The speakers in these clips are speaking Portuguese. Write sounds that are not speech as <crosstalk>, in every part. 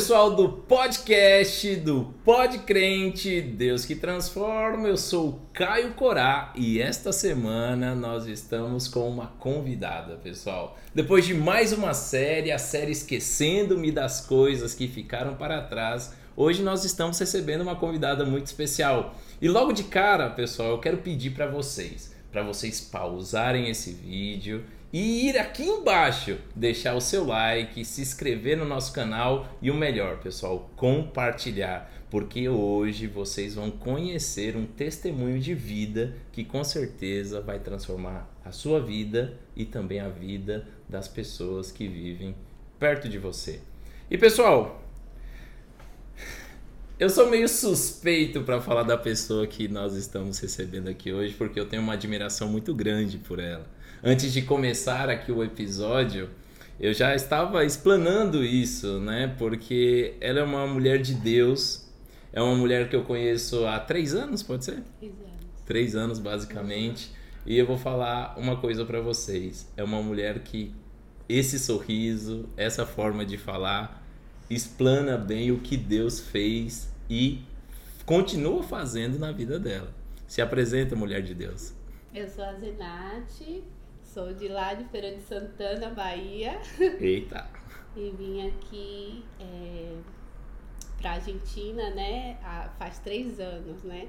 pessoal do podcast do Pod Crente, Deus que transforma. Eu sou Caio Corá e esta semana nós estamos com uma convidada, pessoal. Depois de mais uma série, a série Esquecendo-me das coisas que ficaram para trás, hoje nós estamos recebendo uma convidada muito especial. E logo de cara, pessoal, eu quero pedir para vocês, para vocês pausarem esse vídeo e ir aqui embaixo, deixar o seu like, se inscrever no nosso canal e o melhor, pessoal, compartilhar, porque hoje vocês vão conhecer um testemunho de vida que com certeza vai transformar a sua vida e também a vida das pessoas que vivem perto de você. E pessoal, eu sou meio suspeito para falar da pessoa que nós estamos recebendo aqui hoje, porque eu tenho uma admiração muito grande por ela antes de começar aqui o episódio, eu já estava explanando isso, né? Porque ela é uma mulher de Deus, é uma mulher que eu conheço há três anos, pode ser? Três anos. Três anos, basicamente. E eu vou falar uma coisa para vocês. É uma mulher que esse sorriso, essa forma de falar, explana bem o que Deus fez e continua fazendo na vida dela. Se apresenta, mulher de Deus. Eu sou a Zenate, Sou de lá de Feira de Santana, Bahia. <laughs> Eita! e vim aqui é, pra Argentina, né? Há, faz três anos, né?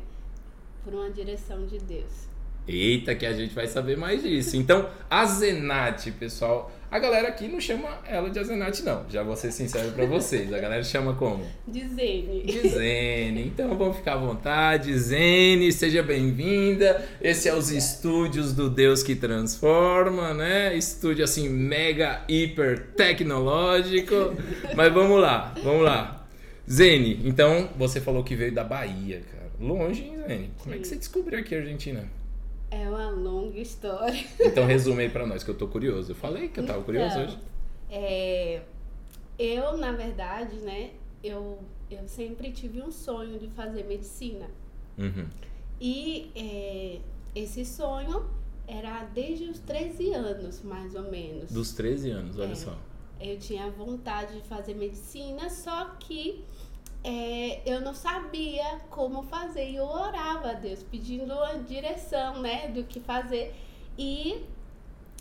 Por uma direção de Deus. Eita, que a gente vai saber mais disso. Então, a Zenate, pessoal. A galera aqui não chama ela de Azenate, não. Já vou ser sincero pra vocês. A galera chama como? De Zene. De Zene. Então vamos ficar à vontade. Zene, seja bem-vinda. Esse é os estúdios do Deus que Transforma, né? Estúdio assim, mega, hiper tecnológico. Mas vamos lá, vamos lá. Zene, então você falou que veio da Bahia, cara. Longe, hein, Zene? Como é que você descobriu aqui a Argentina? É uma longa história. <laughs> Então resume aí pra nós, que eu tô curioso. Eu falei que eu tava curioso Então, hoje. É, eu, na verdade, né? Eu, eu sempre tive um sonho de fazer medicina. Uhum. E é, esse sonho era desde os 13 anos, mais ou menos. Dos 13 anos, olha É. só. Eu tinha vontade de fazer medicina, só que é, eu não sabia como fazer. E eu orava a Deus, pedindo a direção, né, do que fazer. E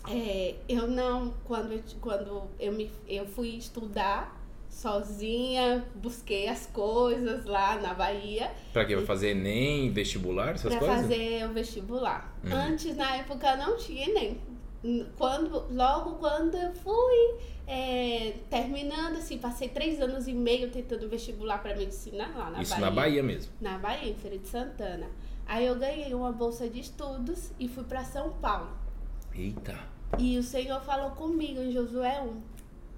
é, eu não, quando, eu, quando eu, me, eu fui estudar sozinha, busquei as coisas lá na Bahia Pra quê? Vai fazer Enem, vestibular, essas para coisas? fazer o vestibular. Uhum. Antes, na época, não tinha nem. Quando, logo quando eu fui é, terminando, assim, passei três anos e meio tentando vestibular para medicina lá na Isso Bahia. na Bahia mesmo. Na Bahia, em Feira de Santana. Aí eu ganhei uma bolsa de estudos e fui para São Paulo. Eita. E o Senhor falou comigo em Josué 1.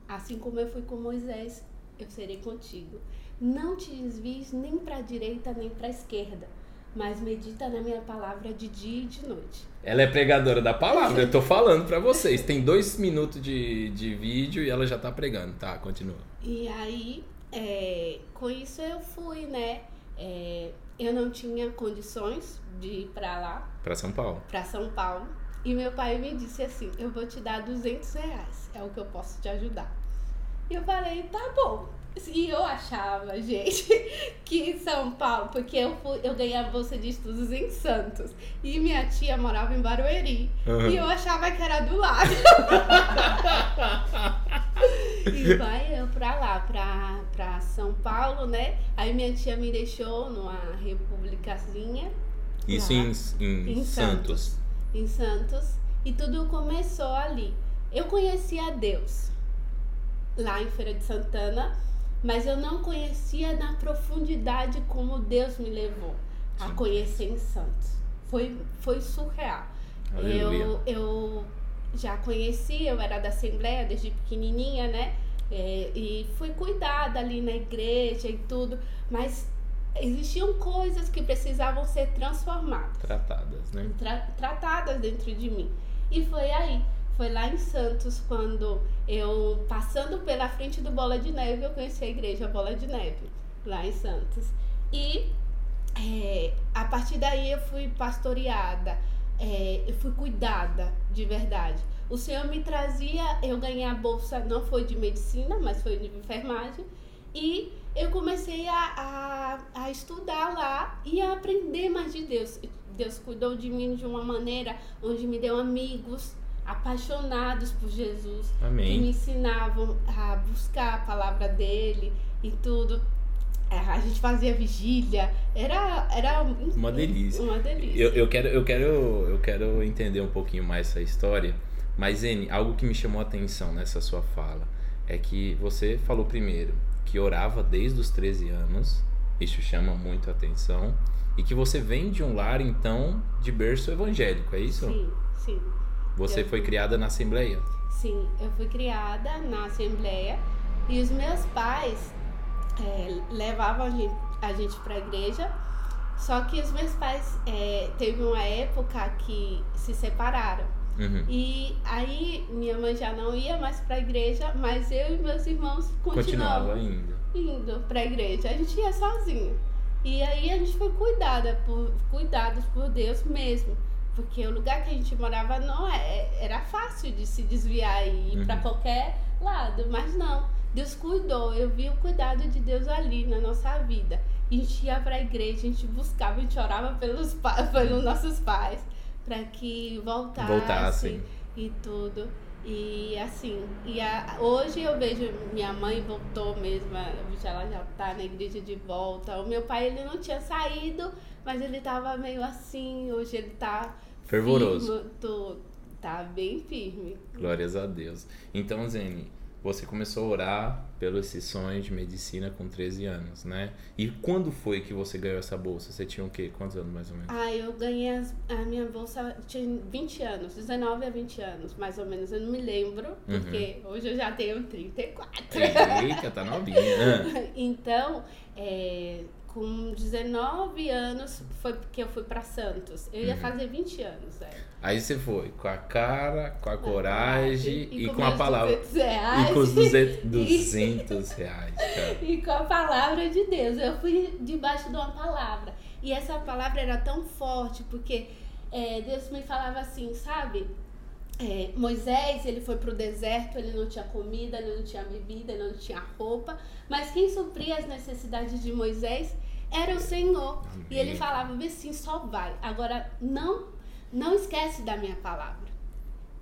Assim como eu fui com Moisés, eu serei contigo. Não te desvies nem para a direita nem para a esquerda, mas medita na minha palavra de dia e de noite. Ela é pregadora da palavra, eu tô falando pra vocês. Tem dois minutos de, de vídeo e ela já tá pregando. Tá, continua. E aí, é, com isso eu fui, né? É, eu não tinha condições de ir para lá, Pra São Paulo. para São Paulo. E meu pai me disse assim: Eu vou te dar 200 reais, é o que eu posso te ajudar. E eu falei: Tá bom. E eu achava, gente, <laughs> que em São Paulo, porque eu, fui, eu ganhei a bolsa de estudos em Santos e minha tia morava em Barueri. Uhum. E eu achava que era do lado. <laughs> E vai eu pra lá, pra, pra São Paulo, né? Aí minha tia me deixou numa republicazinha Isso Lá. em, em, Em Santos. em Santos e tudo começou ali. Eu conhecia Deus lá em Feira de Santana, mas eu não conhecia na profundidade como Deus me levou a Sim. conhecer em Santos. Foi, foi surreal. Aleluia. Eu, eu já conheci, eu era da Assembleia desde pequenininha, né? É, e fui cuidada ali na igreja e tudo, mas existiam coisas que precisavam ser transformadas, Tratadas, né? tra- tratadas dentro de mim. E foi aí, foi lá em Santos, quando eu, passando pela frente do Bola de Neve, eu conheci a igreja Bola de Neve, lá em Santos. E é, a partir daí eu fui pastoreada, é, eu fui cuidada de verdade. O Senhor me trazia, eu ganhei a bolsa, não foi de medicina, mas foi de enfermagem. E eu comecei a, a, a estudar lá e a aprender mais de Deus. Deus cuidou de mim de uma maneira onde me deu amigos apaixonados por Jesus, Amém. que me ensinavam a buscar a palavra dele e tudo. É, A gente fazia vigília, era, era Uma delícia. Uma delícia. Eu, eu, quero, eu, quero, eu quero entender um pouquinho mais essa história, mas, Ene, algo que me chamou a atenção nessa sua fala é que você falou primeiro que orava desde os 13 anos, isso chama muito a atenção, e que você vem de um lar, então, de berço evangélico, é isso? Sim, sim. Você Eu- foi criada na Assembleia? Sim, eu fui criada na Assembleia e os meus pais é, levavam a gente, a gente para a igreja. Só que os meus pais é, teve uma época que se separaram. Uhum. E aí minha mãe já não ia mais para a igreja, mas eu e meus irmãos Continuava continuavam ainda. indo para a igreja. A gente ia sozinho. E aí a gente foi cuidada por cuidados por Deus mesmo, porque o lugar que a gente morava não é, era fácil de se desviar e ir Uhum. para qualquer lado, mas não. Deus cuidou, eu vi o cuidado de Deus ali na nossa vida. A gente ia para a igreja, a gente buscava, a gente orava pelos, <laughs> pelos nossos pais para que voltassem Voltassem. e tudo. E assim, e a- hoje eu vejo minha mãe voltou mesmo, ela já tá na igreja de volta. O meu pai ele não tinha saído, mas ele tava meio assim, hoje ele tá Fervoroso. firme, tô- tá bem firme. Glórias a Deus. Então, Zene, você começou a orar pelo esse sonho de medicina com 13 anos, né? E quando foi que você ganhou essa bolsa? Você tinha o quê? Quantos anos mais ou menos? Ah, eu ganhei as- a minha bolsa, tinha 20 anos, 19 a 20 anos, mais ou menos. Eu não me lembro, Uhum. porque hoje eu já tenho 34. Eita, tá novinha. <laughs> Então, é, com 19 anos foi que eu fui pra Santos. Eu ia Uhum. fazer 20 anos, é. Aí você foi com a cara, com a coragem e, com a meus palavra. 200 reais. E com os 200, 200 <laughs> reais, cara. <laughs> E com a palavra de Deus. Eu fui debaixo de uma palavra. E essa palavra era tão forte, porque é, Deus me falava assim, sabe? É, Moisés, ele foi pro deserto, ele não tinha comida, ele não tinha bebida, ele não tinha roupa. Mas quem supria as necessidades de Moisés era o Senhor. Amém. E ele falava, sim, só vai. Agora, não, não esquece da minha palavra.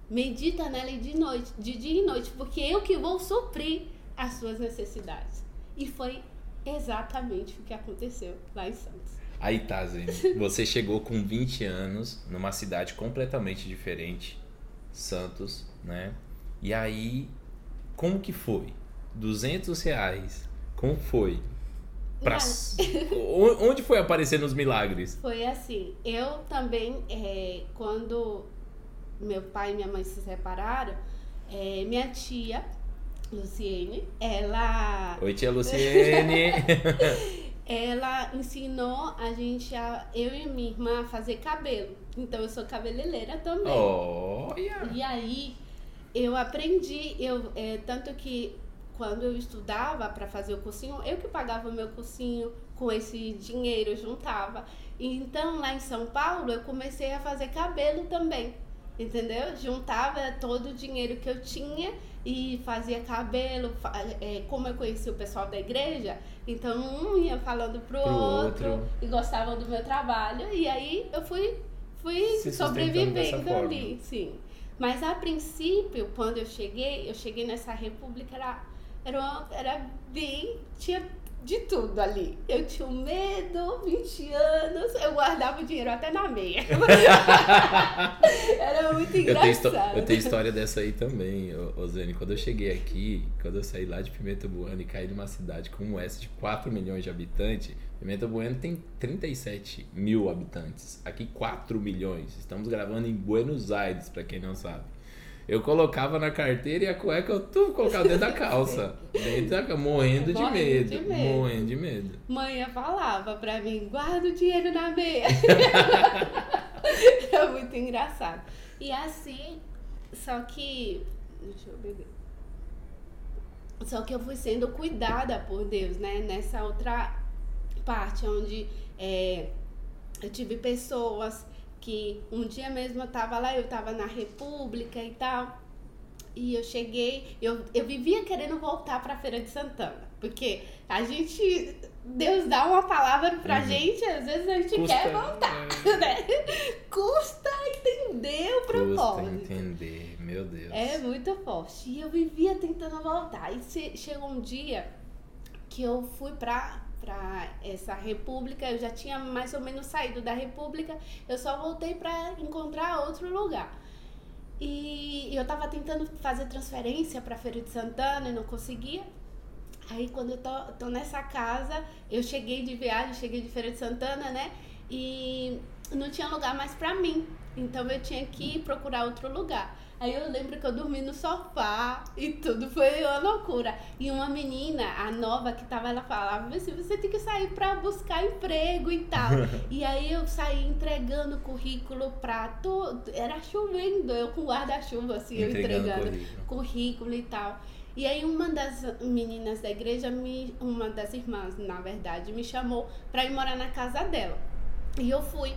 Medita nela de noite, de dia e noite, porque eu que vou suprir as suas necessidades. E foi exatamente o que aconteceu lá em Santos. Aí tá, Zene. <laughs> Você chegou com 20 anos numa cidade completamente diferente, Santos, né? E aí, como que foi? 200 reais. Como foi? Pra... <laughs> Onde foi aparecer nos milagres? Foi assim, eu também, é, quando meu pai e minha mãe se separaram, é, minha tia, Luciene, ela, Oi, tia Luciene. <laughs> ela ensinou a gente, a, eu e minha irmã, a fazer cabelo. Então eu sou cabeleireira também. Olha. E aí eu aprendi, eu, é, tanto que quando eu estudava para fazer o cursinho, eu que pagava o meu cursinho com esse dinheiro, eu juntava. Então lá em São Paulo eu comecei a fazer cabelo também, entendeu? Juntava todo o dinheiro que eu tinha e fazia cabelo. é, como eu conheci o pessoal da igreja, então um ia falando pro, Pro outro, outro. e gostavam do meu trabalho. E aí eu fui, fui Se sobrevivendo ali, sim. Mas a princípio, quando eu cheguei, eu cheguei nessa república, era, era, uma- era bem. tinha de tudo ali. Eu tinha um medo, 20 anos, eu guardava o dinheiro até na meia. <laughs> era muito Eu tenho, engraçado. eu tenho história dessa aí também, Zene. Quando eu cheguei aqui, quando eu saí lá de Pimenta Bueno e caí numa cidade como essa de 4 milhões de habitantes, Pimenta Bueno tem 37 mil habitantes. Aqui 4 milhões. Estamos gravando em Buenos Aires, pra quem não sabe. Eu colocava na carteira e a cueca eu tudo colocava dentro da <laughs> calça. Dentro da ca- morrendo de medo. de medo. Morrendo de medo. Mãe falava pra mim, guarda o dinheiro na meia. <laughs> é muito engraçado. E assim, só que. Deixa eu beber. Só que eu fui sendo cuidada por Deus, né? Nessa outra parte onde é, eu tive pessoas que um dia mesmo eu tava lá, eu tava na República e tal. E eu cheguei, eu, eu vivia querendo voltar pra Feira de Santana. Porque a gente. Deus dá uma palavra pra Uhum. gente, às vezes a gente Custa, quer voltar, é. <laughs> né? Custa entender o Custa propósito. entender, meu Deus. É muito forte. E eu vivia tentando voltar. E se- chegou um dia que eu fui pra, pra essa república, eu já tinha mais ou menos saído da república, eu só voltei pra encontrar outro lugar. E eu tava tentando fazer transferência pra Feira de Santana e não conseguia. Aí quando eu tô, tô nessa casa, eu cheguei de viagem, cheguei de Feira de Santana, né? E não tinha lugar mais pra mim. Então eu tinha que procurar outro lugar. Aí eu lembro que eu dormi no sofá e tudo foi uma loucura. E uma menina, a nova que tava, ela falava assim, você tem que sair pra buscar emprego e tal. <laughs> e aí eu saí entregando currículo pra todo. Era chovendo, eu com guarda-chuva, assim, eu Entregando entregando currículo. currículo e tal. E aí uma das meninas da igreja, me, uma das irmãs, na verdade, me chamou pra ir morar na casa dela. E eu fui.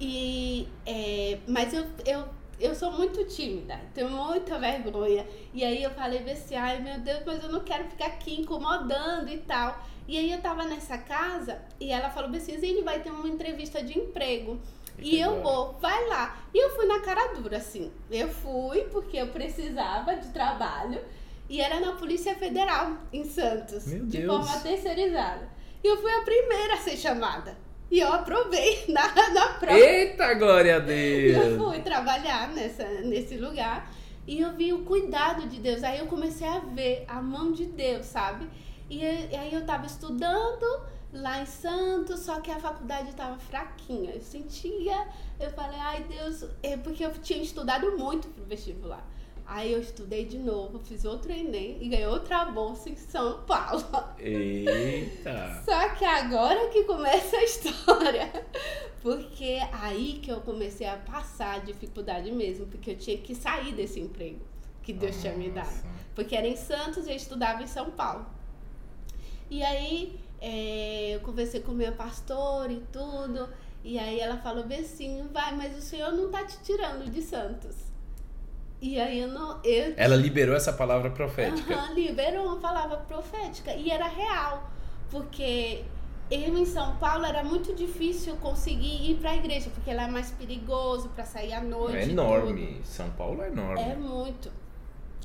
E, é, mas eu, eu, eu sou muito tímida, tenho muita vergonha. E aí eu falei assim, ai meu Deus, mas eu não quero ficar aqui incomodando e tal. E aí eu tava nessa casa e ela falou assim, Zine, vai ter uma entrevista de emprego. E eu vou, vai lá. E eu fui na cara dura, assim. Eu fui porque eu precisava de trabalho. E era na Polícia Federal, em Santos. Meu de Deus. forma terceirizada. E eu fui a primeira a ser chamada. E eu aprovei <laughs> na, na prova. Eita, glória a E eu Deus! fui trabalhar nessa, nesse lugar e eu vi o cuidado de Deus. Aí eu comecei a ver a mão de Deus, sabe? E aí aí eu tava estudando lá em Santos, só que a faculdade tava fraquinha. Eu sentia, eu falei, ai Deus, é porque eu tinha estudado muito pro vestibular. Aí eu estudei de novo, fiz outro Enem e ganhei outra bolsa em São Paulo. Eita! <laughs> Só que agora que começa a história. Porque aí que eu comecei a passar a dificuldade mesmo, porque eu tinha que sair desse emprego que Deus tinha me dado. Nossa. Porque era em Santos e eu estudava em São Paulo. E aí é, eu conversei com minha pastora e tudo. E aí ela falou assim, vai, mas o Senhor não tá te tirando de Santos. E aí eu não. Eu Ela liberou essa palavra profética. Aham, liberou uma palavra profética. E era real. Porque eu em São Paulo era muito difícil conseguir ir pra igreja, porque lá é mais perigoso pra sair à noite. É enorme. São Paulo é enorme. tudo. É muito.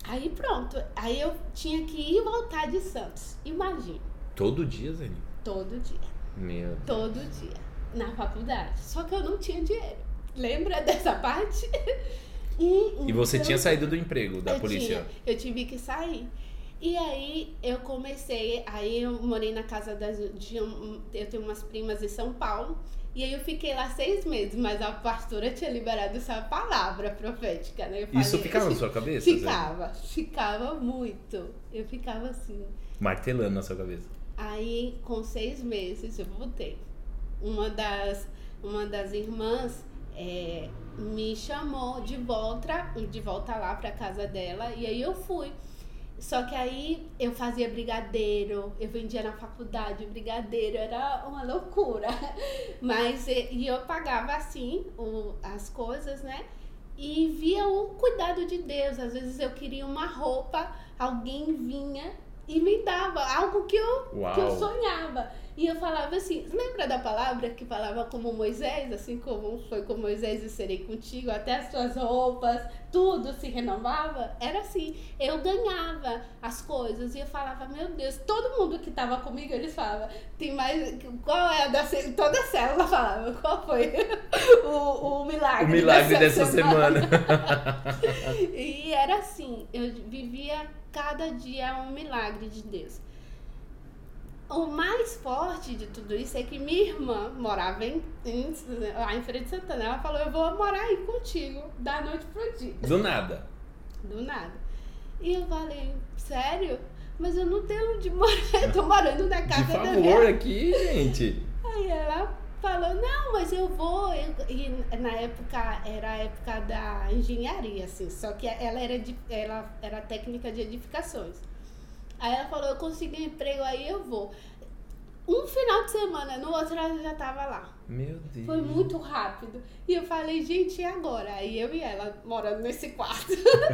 Aí pronto. Aí eu tinha que ir voltar de Santos. Imagina. Todo dia, Zeni. Todo dia. Meu Deus. Todo dia. Na faculdade. Só que eu não tinha dinheiro. Lembra <laughs> dessa parte? E, E você então- tinha saído do emprego da eu polícia? tinha, eu tive que sair. E aí eu comecei, aí eu morei na casa das, de um, eu tenho umas primas em São Paulo. E aí eu fiquei lá seis meses, mas a pastora tinha liberado essa palavra profética, né? Eu Isso falei, ficava na sua cabeça? Ficava, ficava muito. Eu ficava assim. Martelando na sua cabeça. Aí, com seis meses, eu voltei. Uma das, uma das irmãs é, me chamou de volta, de volta lá pra casa dela, e aí eu fui. Só que aí eu fazia brigadeiro, eu vendia na faculdade brigadeiro, era uma loucura. <laughs> Mas e, eu pagava assim o, as coisas, né? E via o cuidado de Deus. Às vezes eu queria uma roupa, alguém vinha e me dava algo que eu, que eu sonhava. E eu falava assim, lembra da palavra que falava como Moisés, assim como foi com Moisés e serei contigo, até as suas roupas, tudo se renovava? Era assim, eu ganhava as coisas e eu falava, meu Deus, todo mundo que tava comigo, eles falavam, tem mais, qual é a da, toda a célula falava, qual foi <laughs> o, o milagre O milagre dessa semana. <laughs> e era assim, eu vivia cada dia um milagre de Deus. O mais forte de tudo isso é que minha irmã morava em, em, lá em Feira de Santana. Ela falou: Eu vou morar aí contigo da noite pro dia, Do nada. do nada. E eu falei: Sério? Mas eu não tenho onde morar, eu tô morando na De casa da favor minha aqui, gente. Aí ela falou, não, mas eu vou. Eu- e na época era a época da engenharia, assim, só que ela era, de, ela era técnica de edificações. Aí ela falou, eu consegui um emprego aí, eu vou. um final de semana, no outro ela já tava lá. Meu Deus. Foi muito rápido. E eu falei, gente, e agora? Aí eu e ela morando nesse quarto,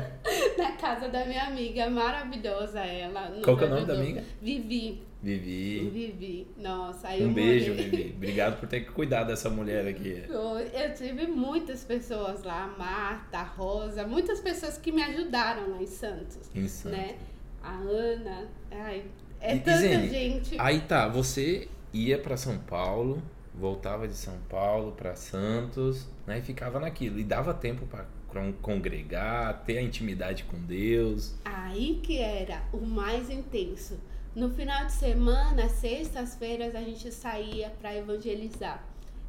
<laughs> na casa da minha amiga, maravilhosa ela. Qual que é o nome da amiga? Vivi. Vivi. Vivi. Nossa, aí eu Um beijo, morei. Vivi. Obrigado por ter cuidado dessa mulher aqui. Eu tive muitas pessoas lá, Marta, Rosa, muitas pessoas que me ajudaram lá em Santos, Insano. né? A Ana, ai, é E- tanta Zene, gente. Aí tá, você ia pra São Paulo, voltava de São Paulo pra Santos, né? E ficava naquilo. E dava tempo pra con- congregar, ter a intimidade com Deus. Aí que era o mais intenso. No final de semana, sextas-feiras, a gente saía para evangelizar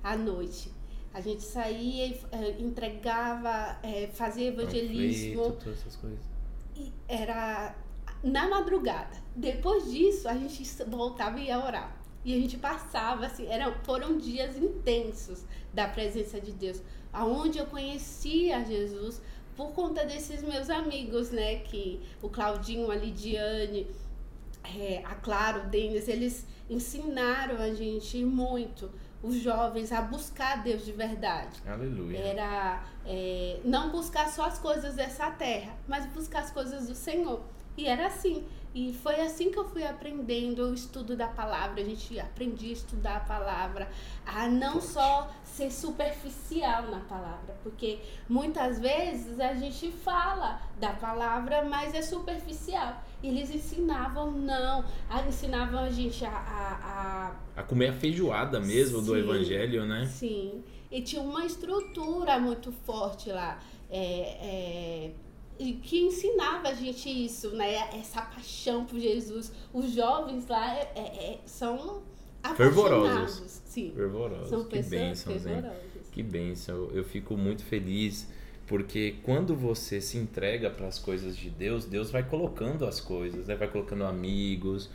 à noite. A gente saía e eh, entregava, eh, fazia evangelismo. Panfleto, todas essas coisas. E era na madrugada. Depois disso, a gente voltava e ia orar. E a gente passava, assim, eram, foram dias intensos da presença de Deus. Aonde eu conhecia Jesus por conta desses meus amigos, né? Que o Claudinho, a Lidiane, é, a Claro, o Denis, eles ensinaram a gente muito, os jovens, a buscar Deus de verdade Aleluia. era é, não buscar só as coisas dessa terra, mas buscar as coisas do Senhor. E era assim. E foi assim que eu fui aprendendo o estudo da palavra. A gente aprendia a estudar a palavra, a não só ser superficial na palavra, porque muitas vezes a gente fala da palavra, mas é superficial. E eles ensinavam não, ensinavam a gente a- a- a A comer a feijoada mesmo do Sim. evangelho, né? Sim. E tinha uma estrutura muito forte lá. é, é, e que ensinava a gente isso, né? Essa paixão por Jesus. Os jovens lá é- é- é- são Fervorosos. Sim. Fervorosos. São que pessoas bênção, fervorosas. Que bênção. Eu fico muito feliz porque quando você se entrega para as coisas de Deus, Deus vai colocando as coisas, né? vai colocando amigos.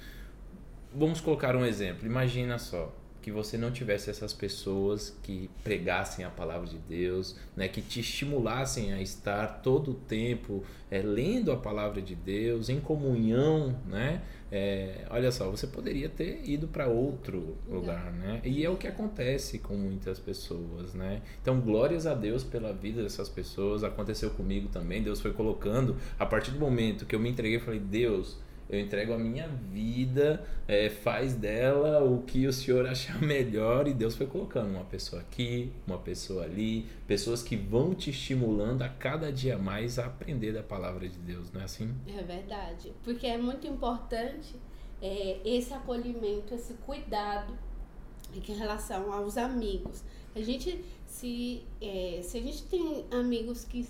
Vamos colocar um exemplo. Imagina só que você não tivesse essas pessoas que pregassem a palavra de Deus, né? que te estimulassem a estar todo o tempo é, lendo a palavra de Deus, em comunhão, né? É, olha só, você poderia ter ido para outro lugar, né? E é o que acontece com muitas pessoas, né? Então, glórias a Deus pela vida dessas pessoas. Aconteceu comigo também. Deus foi colocando. A partir do momento que eu me entreguei, eu falei: Deus, eu entrego a minha vida, é, faz dela o que o Senhor <laughs> achar melhor. E Deus foi colocando uma pessoa aqui, uma pessoa ali, pessoas que vão te estimulando a cada dia mais a aprender da palavra de Deus, não é assim? É verdade. Porque é muito importante é, esse acolhimento, esse cuidado em relação aos amigos. A gente, se, é, se a gente tem amigos que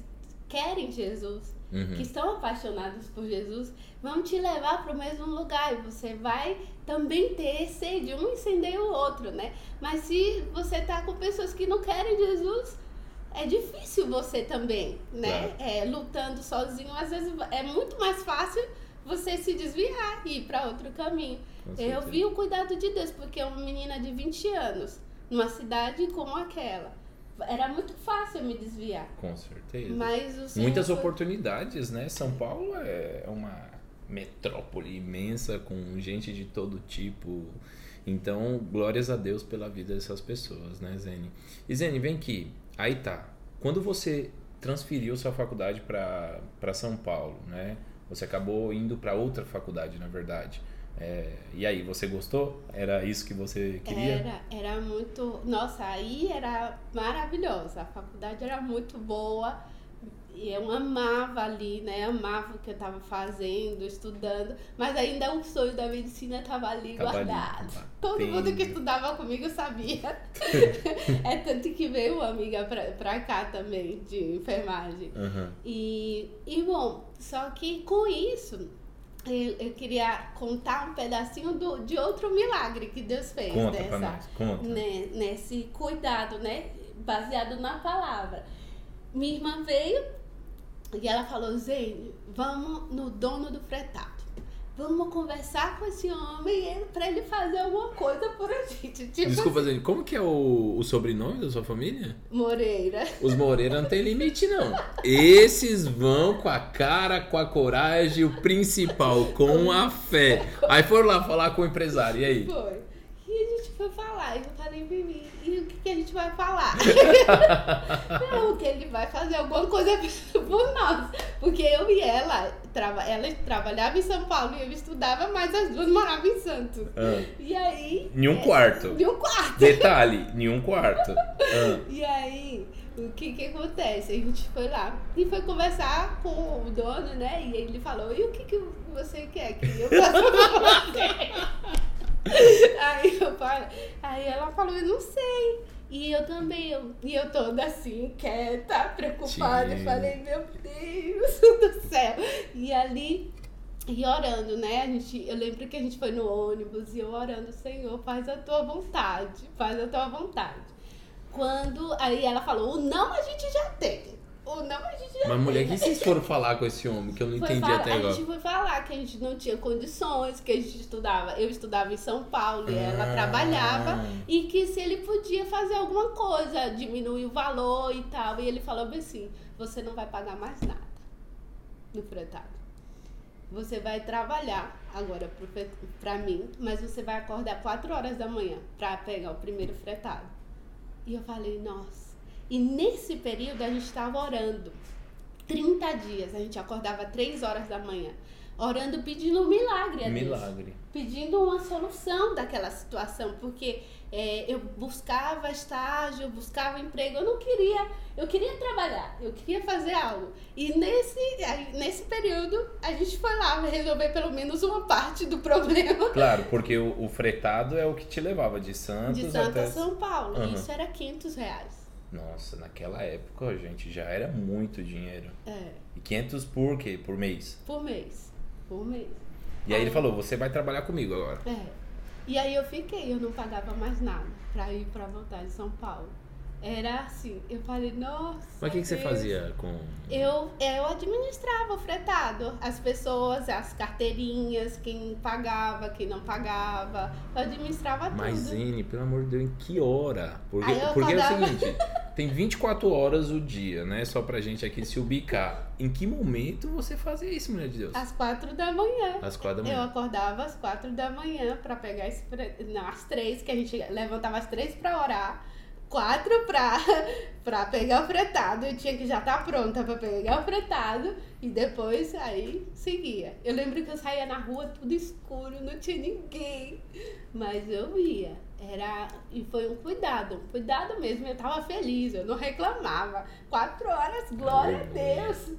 querem Jesus, Uhum. que estão apaixonados por Jesus, vão te levar para o mesmo lugar e você vai também ter sede, um incendeia o outro, né? Mas se você tá com pessoas que não querem Jesus, é difícil você também, né? É, lutando sozinho, às vezes é muito mais fácil você se desviar e ir para outro caminho. Eu vi o cuidado de Deus, porque uma menina de 20 anos, numa cidade como aquela, era muito fácil eu me desviar. Com certeza. Mas Muitas foi- oportunidades, né? São Paulo é uma metrópole imensa com gente de todo tipo. Então, glórias a Deus pela vida dessas pessoas, né, Zene? E Zene, vem aqui. Aí tá. Quando você transferiu sua faculdade para São Paulo, né? Você acabou indo para outra faculdade, na verdade. É, e aí, você gostou? Era isso que você queria? Era, era muito. Nossa, aí era maravilhosa. A faculdade era muito boa. E eu amava ali, né? Amava o que eu estava fazendo, estudando. Mas ainda o sonho da medicina estava ali Tava ali, guardado. batendo. Todo mundo que estudava comigo sabia. <laughs> é tanto que veio uma amiga pra, pra cá também, de enfermagem. Aham. E, e bom, só que com isso, eu, queria contar um pedacinho do, de outro milagre que Deus fez Conta nessa, nós, conta. né, nesse cuidado, né? Baseado na palavra. Minha irmã veio e ela falou, Zene, vamos no dono do fretado. Vamos conversar com esse homem para ele fazer alguma coisa por a gente. Tipo Desculpa, Zene, como que é o, o sobrenome da sua família? Moreira. Os Moreira não tem limite, não. Esses vão com a cara, com a coragem, o principal, com a fé. Aí foram lá falar com o empresário, e aí? Foi. E mimimi. E o que, que a gente vai falar? <laughs> não, que ele vai fazer alguma coisa por nós. Porque eu e ela, trava, ela trabalhava em São Paulo e eu estudava, mas as duas moravam em Santos. Ah. E aí. Em um é, quarto. Em um quarto. Detalhe, em um quarto. <laughs> Ah. E aí, o que que acontece? A gente foi lá e foi conversar com o dono, né? E ele falou, e o que que você quer que eu faça pra você? <laughs> aí, eu falei, aí ela falou, eu não sei. E eu também, eu, e eu toda assim, quieta, preocupada, Sim. e falei, meu Deus <laughs> do céu. E ali, e orando, né? A gente, eu lembro que a gente foi no ônibus e eu orando, Senhor, faz a tua vontade, faz a tua vontade. Quando, aí ela falou, o não a gente já tem. O não a gente já Mas mulher, o que vocês foram falar com esse homem que eu não Foi entendi falar- até a agora? gente foi falar que a gente não tinha condições, que a gente estudava. Eu estudava em São Paulo e ela Ah. trabalhava. E que se ele podia fazer alguma coisa, diminuir o valor e tal. E ele falou bem assim: você não vai pagar mais nada no fretado. Você vai trabalhar agora pra mim, mas você vai acordar 4 horas da manhã pra pegar o primeiro fretado. E eu falei, nossa. E nesse período a gente estava orando. 30 dias, a gente acordava 3 horas da manhã. Orando, pedindo um milagre a Deus Milagre. pedindo uma solução daquela situação, porque é, eu buscava estágio, buscava emprego, eu não queria, eu queria trabalhar, eu queria fazer algo. E nesse, nesse período a gente foi lá resolver pelo menos uma parte do problema <laughs> Claro, porque o, o fretado é o que te levava de Santos de Santa até. São Paulo. Aham. Isso era 500 reais. Nossa, naquela época, gente, já era muito dinheiro. É, E 500 por quê? Por mês. por mês. Por mês. E aí ele Aí- falou: você vai trabalhar comigo agora. É. E aí eu fiquei, eu não pagava mais nada pra ir pra voltar de São Paulo. Era assim, eu falei, nossa. Mas o que, que você fazia com. Eu, eu administrava o fretado, as pessoas, as carteirinhas, quem pagava, quem não pagava, eu administrava Mas, tudo. Zine, pelo amor de Deus, em que hora? Porque, eu porque é o acordava- seguinte: <laughs> tem 24 horas o dia, né? Só pra gente aqui se ubicar. Em que momento você fazia isso, mulher de Deus? Às quatro da manhã. Às quatro da Eu manhã. acordava às quatro da manhã pra pegar esse. Não, às três, que a gente levantava às três pra orar. Quatro pra, <laughs> pra pegar o fretado. Eu tinha que já estar pronta pra pegar o fretado. E depois aí seguia. Eu lembro que eu saía na rua tudo escuro, não tinha ninguém. Mas eu ia. Era, e foi um cuidado, um cuidado mesmo. Eu tava feliz, eu não reclamava. Quatro horas, glória a Aleluia. Deus.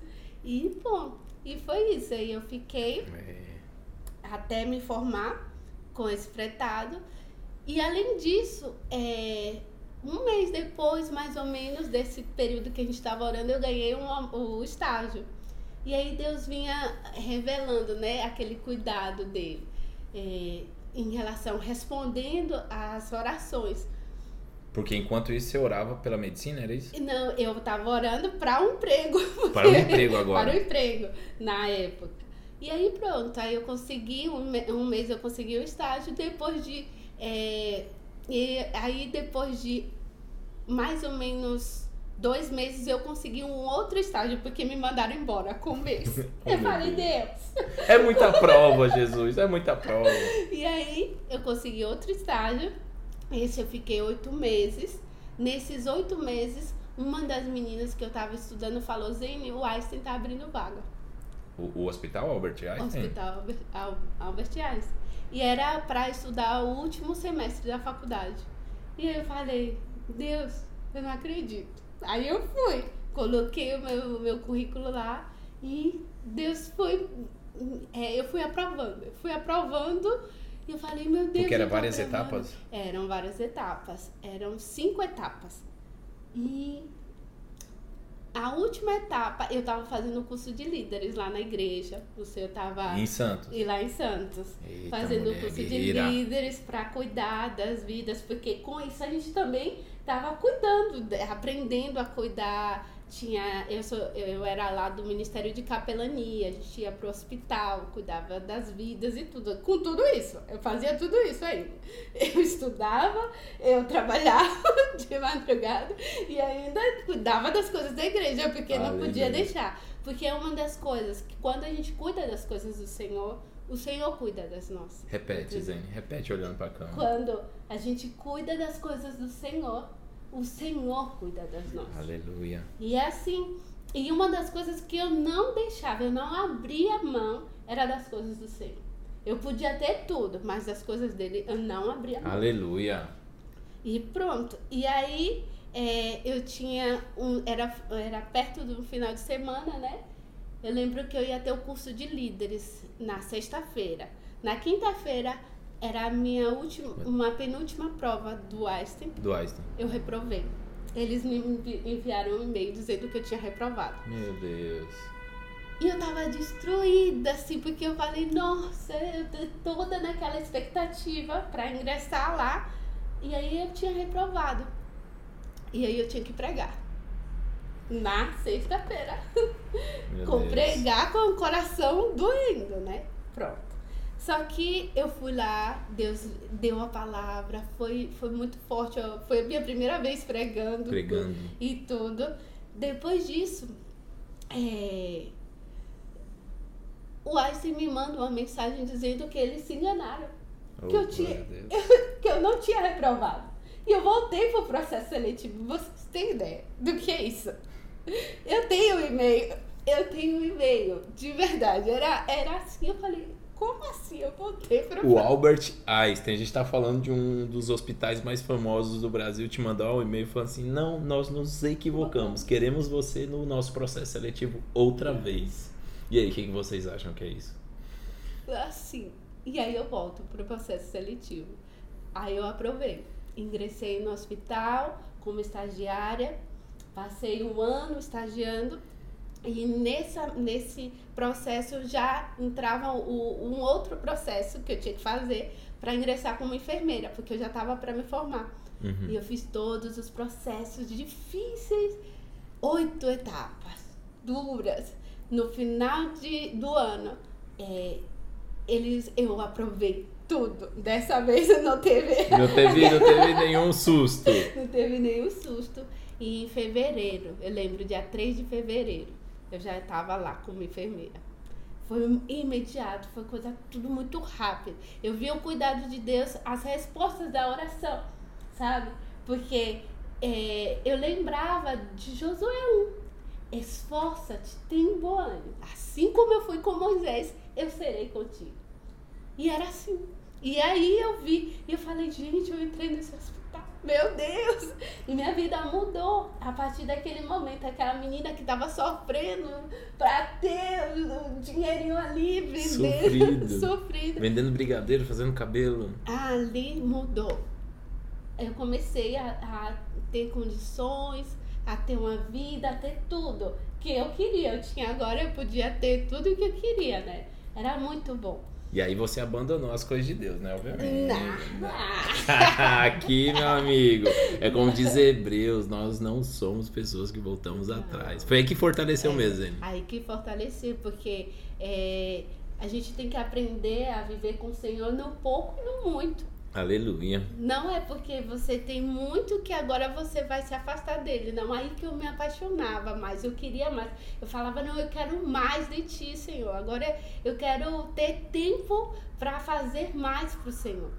E, bom, e foi isso. Aí eu fiquei É. até me formar com esse fretado. E além disso, é, um mês depois, mais ou menos, desse período que a gente estava orando, eu ganhei um, o estágio. E aí Deus vinha revelando, né, aquele cuidado dele é, em relação, respondendo às orações. Porque enquanto isso você orava pela medicina, era isso? Não, eu estava orando <laughs> para um emprego. <laughs> Para o emprego agora. para o emprego na época. E aí pronto, aí eu consegui, um, um mês eu consegui o estágio, depois de. é, e aí depois de mais ou menos dois meses eu consegui um outro estágio, porque me mandaram embora com um mês. <laughs> Oh, eu falei, Deus. Deus. É muita prova, Jesus, é muita prova. E aí eu consegui outro estágio. Esse eu fiquei oito meses. Nesses oito meses, uma das meninas que eu tava estudando falou, Zene, o Einstein tá abrindo vaga. O, o hospital Albert Einstein? Hospital Albert, Al- Albert Einstein. E era para estudar o último semestre da faculdade. E eu falei, Deus, eu não acredito. Aí eu fui, coloquei o meu, meu currículo lá e Deus foi. é, eu fui aprovando, eu fui aprovando e eu falei, meu Deus. Porque era eu tô várias aprovando. etapas? Eram várias etapas. Eram cinco etapas. E a última etapa, eu tava fazendo o curso de líderes lá na igreja. O seu tava. Em Santos. E lá em Santos. Eita, fazendo o curso guerreira. de líderes para cuidar das vidas, porque com isso a gente também tava cuidando, de- aprendendo a cuidar. Tinha, eu, sou, eu era lá do Ministério de Capelania, a gente ia pro hospital, cuidava das vidas e tudo. Com tudo isso, eu fazia tudo isso aí. <laughs> Eu estudava, eu trabalhava <laughs> de madrugada e ainda cuidava das coisas da igreja, porque não podia Aleluia. deixar. Porque é uma das coisas que quando a gente cuida das coisas do Senhor, o Senhor cuida das nossas. Repete, Zene. Repete olhando pra câmera. Quando a gente cuida das coisas do Senhor, o Senhor cuida das nossas. Aleluia. E é assim. E uma das coisas que eu não deixava, eu não abria mão, era das coisas do Senhor. Eu podia ter tudo, mas das coisas dele eu não abria mão. Aleluia. E pronto. E aí é, eu tinha um. Era, era perto do final de semana, né? Eu lembro que eu ia ter o curso de líderes na sexta-feira. Na quinta-feira era a minha última, uma penúltima prova do Einstein. Do Einstein. Eu reprovei. Eles me envi- enviaram um e-mail dizendo que eu tinha reprovado. Meu Deus. E eu tava destruída, assim, porque eu falei, nossa, eu tô toda naquela expectativa pra ingressar lá. E aí eu tinha reprovado. E aí eu tinha que pregar. Na sexta-feira. <laughs> Com Deus. pregar com o coração doendo, né? Pronto. Só que eu fui lá, Deus deu a palavra, foi, foi muito forte. Foi a minha primeira vez pregando Pregando. e tudo. Depois disso, é, o Einstein me manda uma mensagem dizendo que eles se enganaram, Oh, que eu tinha- glória a Deus. <laughs> que eu não tinha reprovado. E eu voltei pro processo seletivo. Vocês têm ideia do que é isso? Eu tenho um e-mail, eu tenho um e-mail, de verdade. Era, era assim, eu falei, como assim? Eu voltei pro O Albert Einstein, a gente tá falando de um dos hospitais mais famosos do Brasil, te mandar um e-mail falando assim: não, nós nos equivocamos, queremos você no nosso processo seletivo outra vez. E aí, o que, que vocês acham que é isso? assim. E aí eu volto pro processo seletivo. Aí eu aprovei. Ingressei no hospital como estagiária, passei um ano estagiando e nessa, nesse processo já entrava o, um outro processo que eu tinha que fazer para ingressar como enfermeira, porque eu já estava para me formar. Uhum. E eu fiz todos os processos difíceis, oito etapas, duras. No final de, do ano, é, eles, eu aprovei tudo. Dessa vez não teve, Não teve, não teve <laughs> nenhum susto. não teve nenhum susto. E em fevereiro, eu lembro, dia 3 de fevereiro, eu já estava lá como enfermeira. Foi imediato, foi coisa tudo muito rápido. Eu vi o cuidado de Deus, as respostas da oração, sabe? Porque é, eu lembrava de Josué 1. Esforça-te, tem bom ânimo. Assim como eu fui com Moisés, eu serei contigo. E era assim. E aí eu vi, e eu falei, gente, eu entrei nesse hospital. Meu Deus! E minha vida mudou a partir daquele momento. Aquela menina que tava sofrendo pra ter o dinheirinho ali, vendendo. Sofrido. Sofrido. Vendendo brigadeiro, fazendo cabelo. Ali mudou. Eu comecei a, a ter condições, a ter uma vida, a ter tudo que eu queria. Eu tinha agora, eu podia ter tudo o que eu queria, né? Era muito bom. E aí você abandonou as coisas de Deus, né? Obviamente. <laughs> Aqui, meu amigo, é como diz Hebreus, nós não somos pessoas que voltamos atrás. Foi aí que fortaleceu mesmo, hein? Aí que fortalecer, porque é, a gente tem que aprender a viver com o Senhor no pouco e no muito. Aleluia. Não é porque você tem muito que agora você vai se afastar dele. Não, aí que eu me apaixonava mais, eu queria mais. Eu falava, não, eu quero mais de ti, Senhor. Agora eu quero ter tempo para fazer mais pro Senhor.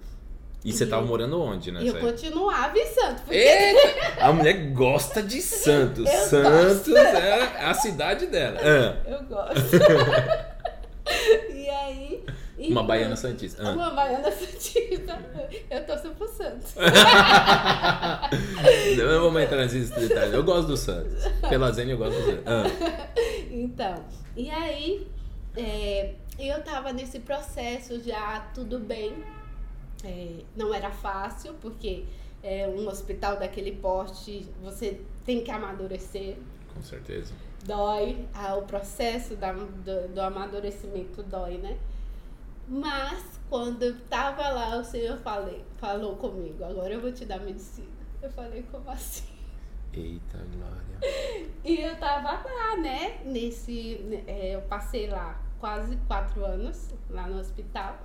E você tava morando onde, né? Eu continuava em Santos, porque Eita! <laughs> A mulher gosta de Santos. Eu Santos é a cidade dela. Ah, eu gosto. <laughs> e aí. Uma então, baiana santista. Ah. Uma baiana <laughs> santista. Eu torço pro Santos. Não vamos entrar nesses detalhes. Eu gosto do Santos. Pela Zene eu gosto do Santos. Ah, Então, e aí é, eu tava nesse processo já, tudo bem. É, não era fácil, porque é um hospital daquele porte, você tem que amadurecer. com certeza. Dói, ah, o processo da- do, do amadurecimento dói, né? Mas quando eu tava lá, o Senhor falei, falou comigo, agora eu vou te dar medicina. Eu falei, como assim? Eita glória. E eu tava lá, né? Nesse. né, é, eu passei lá quase quatro anos, lá no hospital.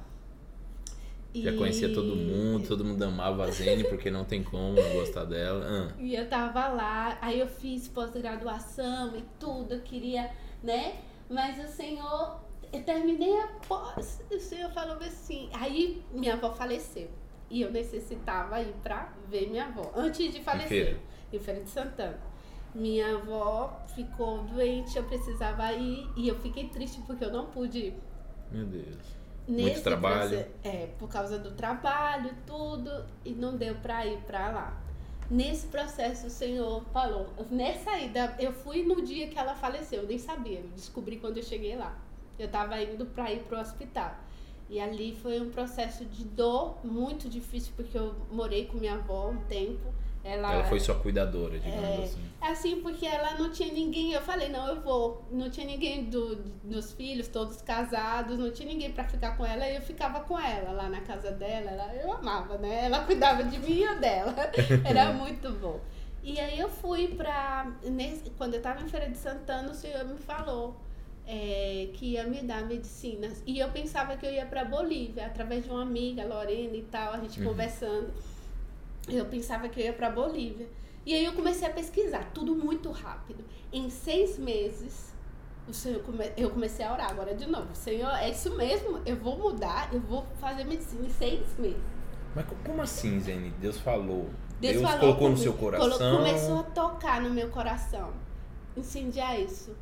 Já E- conhecia todo mundo, todo mundo amava a Zene porque não tem como não gostar dela. Ah, E eu tava lá, aí eu fiz pós-graduação e tudo, eu queria, né? Mas o Senhor, Eu terminei a pós, o senhor falou assim. Aí minha avó faleceu. E eu necessitava ir pra ver minha avó. Antes de falecer. feira? Em Feira de Santana. Minha avó ficou doente, eu precisava ir. E eu fiquei triste porque eu não pude ir. Meu Deus. Nesse trabalho. proce- É, por causa do trabalho, tudo, e não deu pra ir pra lá. Nesse processo, o Senhor falou. Nessa ida, eu fui no dia que ela faleceu, eu nem sabia, eu descobri quando eu cheguei lá. Eu tava indo pra ir pro hospital. E ali foi um processo de dor muito difícil, porque eu morei com minha avó um tempo. Ela, Ela foi sua cuidadora, digamos É. assim. Assim, porque ela não tinha ninguém. Eu falei, não, eu vou. Não tinha ninguém do, dos filhos, todos casados, não tinha ninguém pra ficar com ela. E eu ficava com ela lá na casa dela. Ela, eu amava, né? Ela cuidava de mim e eu dela. <laughs> Era muito bom. E aí eu fui pra. Nesse, quando eu tava em Feira de Santana, o senhor me falou. É, que ia me dar medicinas. E eu pensava que eu ia pra Bolívia, através de uma amiga, Lorena e tal, a gente Uhum. conversando. Eu pensava que eu ia pra Bolívia. E aí eu comecei a pesquisar, tudo muito rápido. Em seis meses, o Senhor come- eu comecei a orar agora de novo. Senhor, é isso mesmo? Eu vou mudar, eu vou fazer medicina em seis meses. Mas co- como assim, Zene? Deus falou. Deus Deus, falou colocou no comigo, seu colo- coração. Começou a tocar no meu coração, incendiar isso,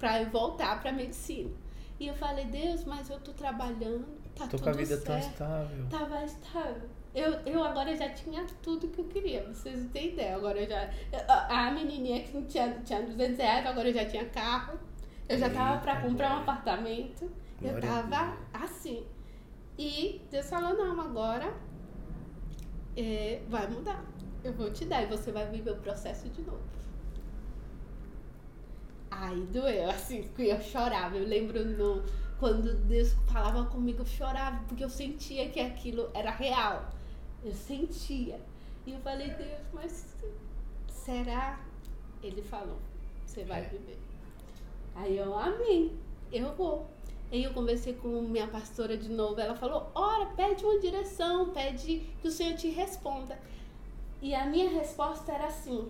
pra eu voltar pra medicina. E eu falei, Deus, mas eu tô trabalhando, tá Tô tudo com a vida certo. tão estável. Tava estável. Eu, eu agora já tinha tudo que eu queria, vocês não têm ideia. Agora eu já. A a menininha que não tinha, tinha 200 reais, agora eu já tinha carro. Eu já tava pra Eita, comprar um apartamento. Eu Glória a tava assim. E Deus falou: não, agora é, vai mudar. Eu vou te dar e você vai viver o processo de novo. Aí doeu, assim, que eu chorava. Eu lembro no, quando Deus falava comigo, eu chorava, porque eu sentia que aquilo era real. Eu sentia. E eu falei, Deus, mas será? Ele falou, você vai É. viver. Aí eu, amém, eu vou. Aí eu conversei com minha pastora de novo. Ela falou: ora, pede uma direção, pede que o Senhor te responda. E a minha resposta era assim: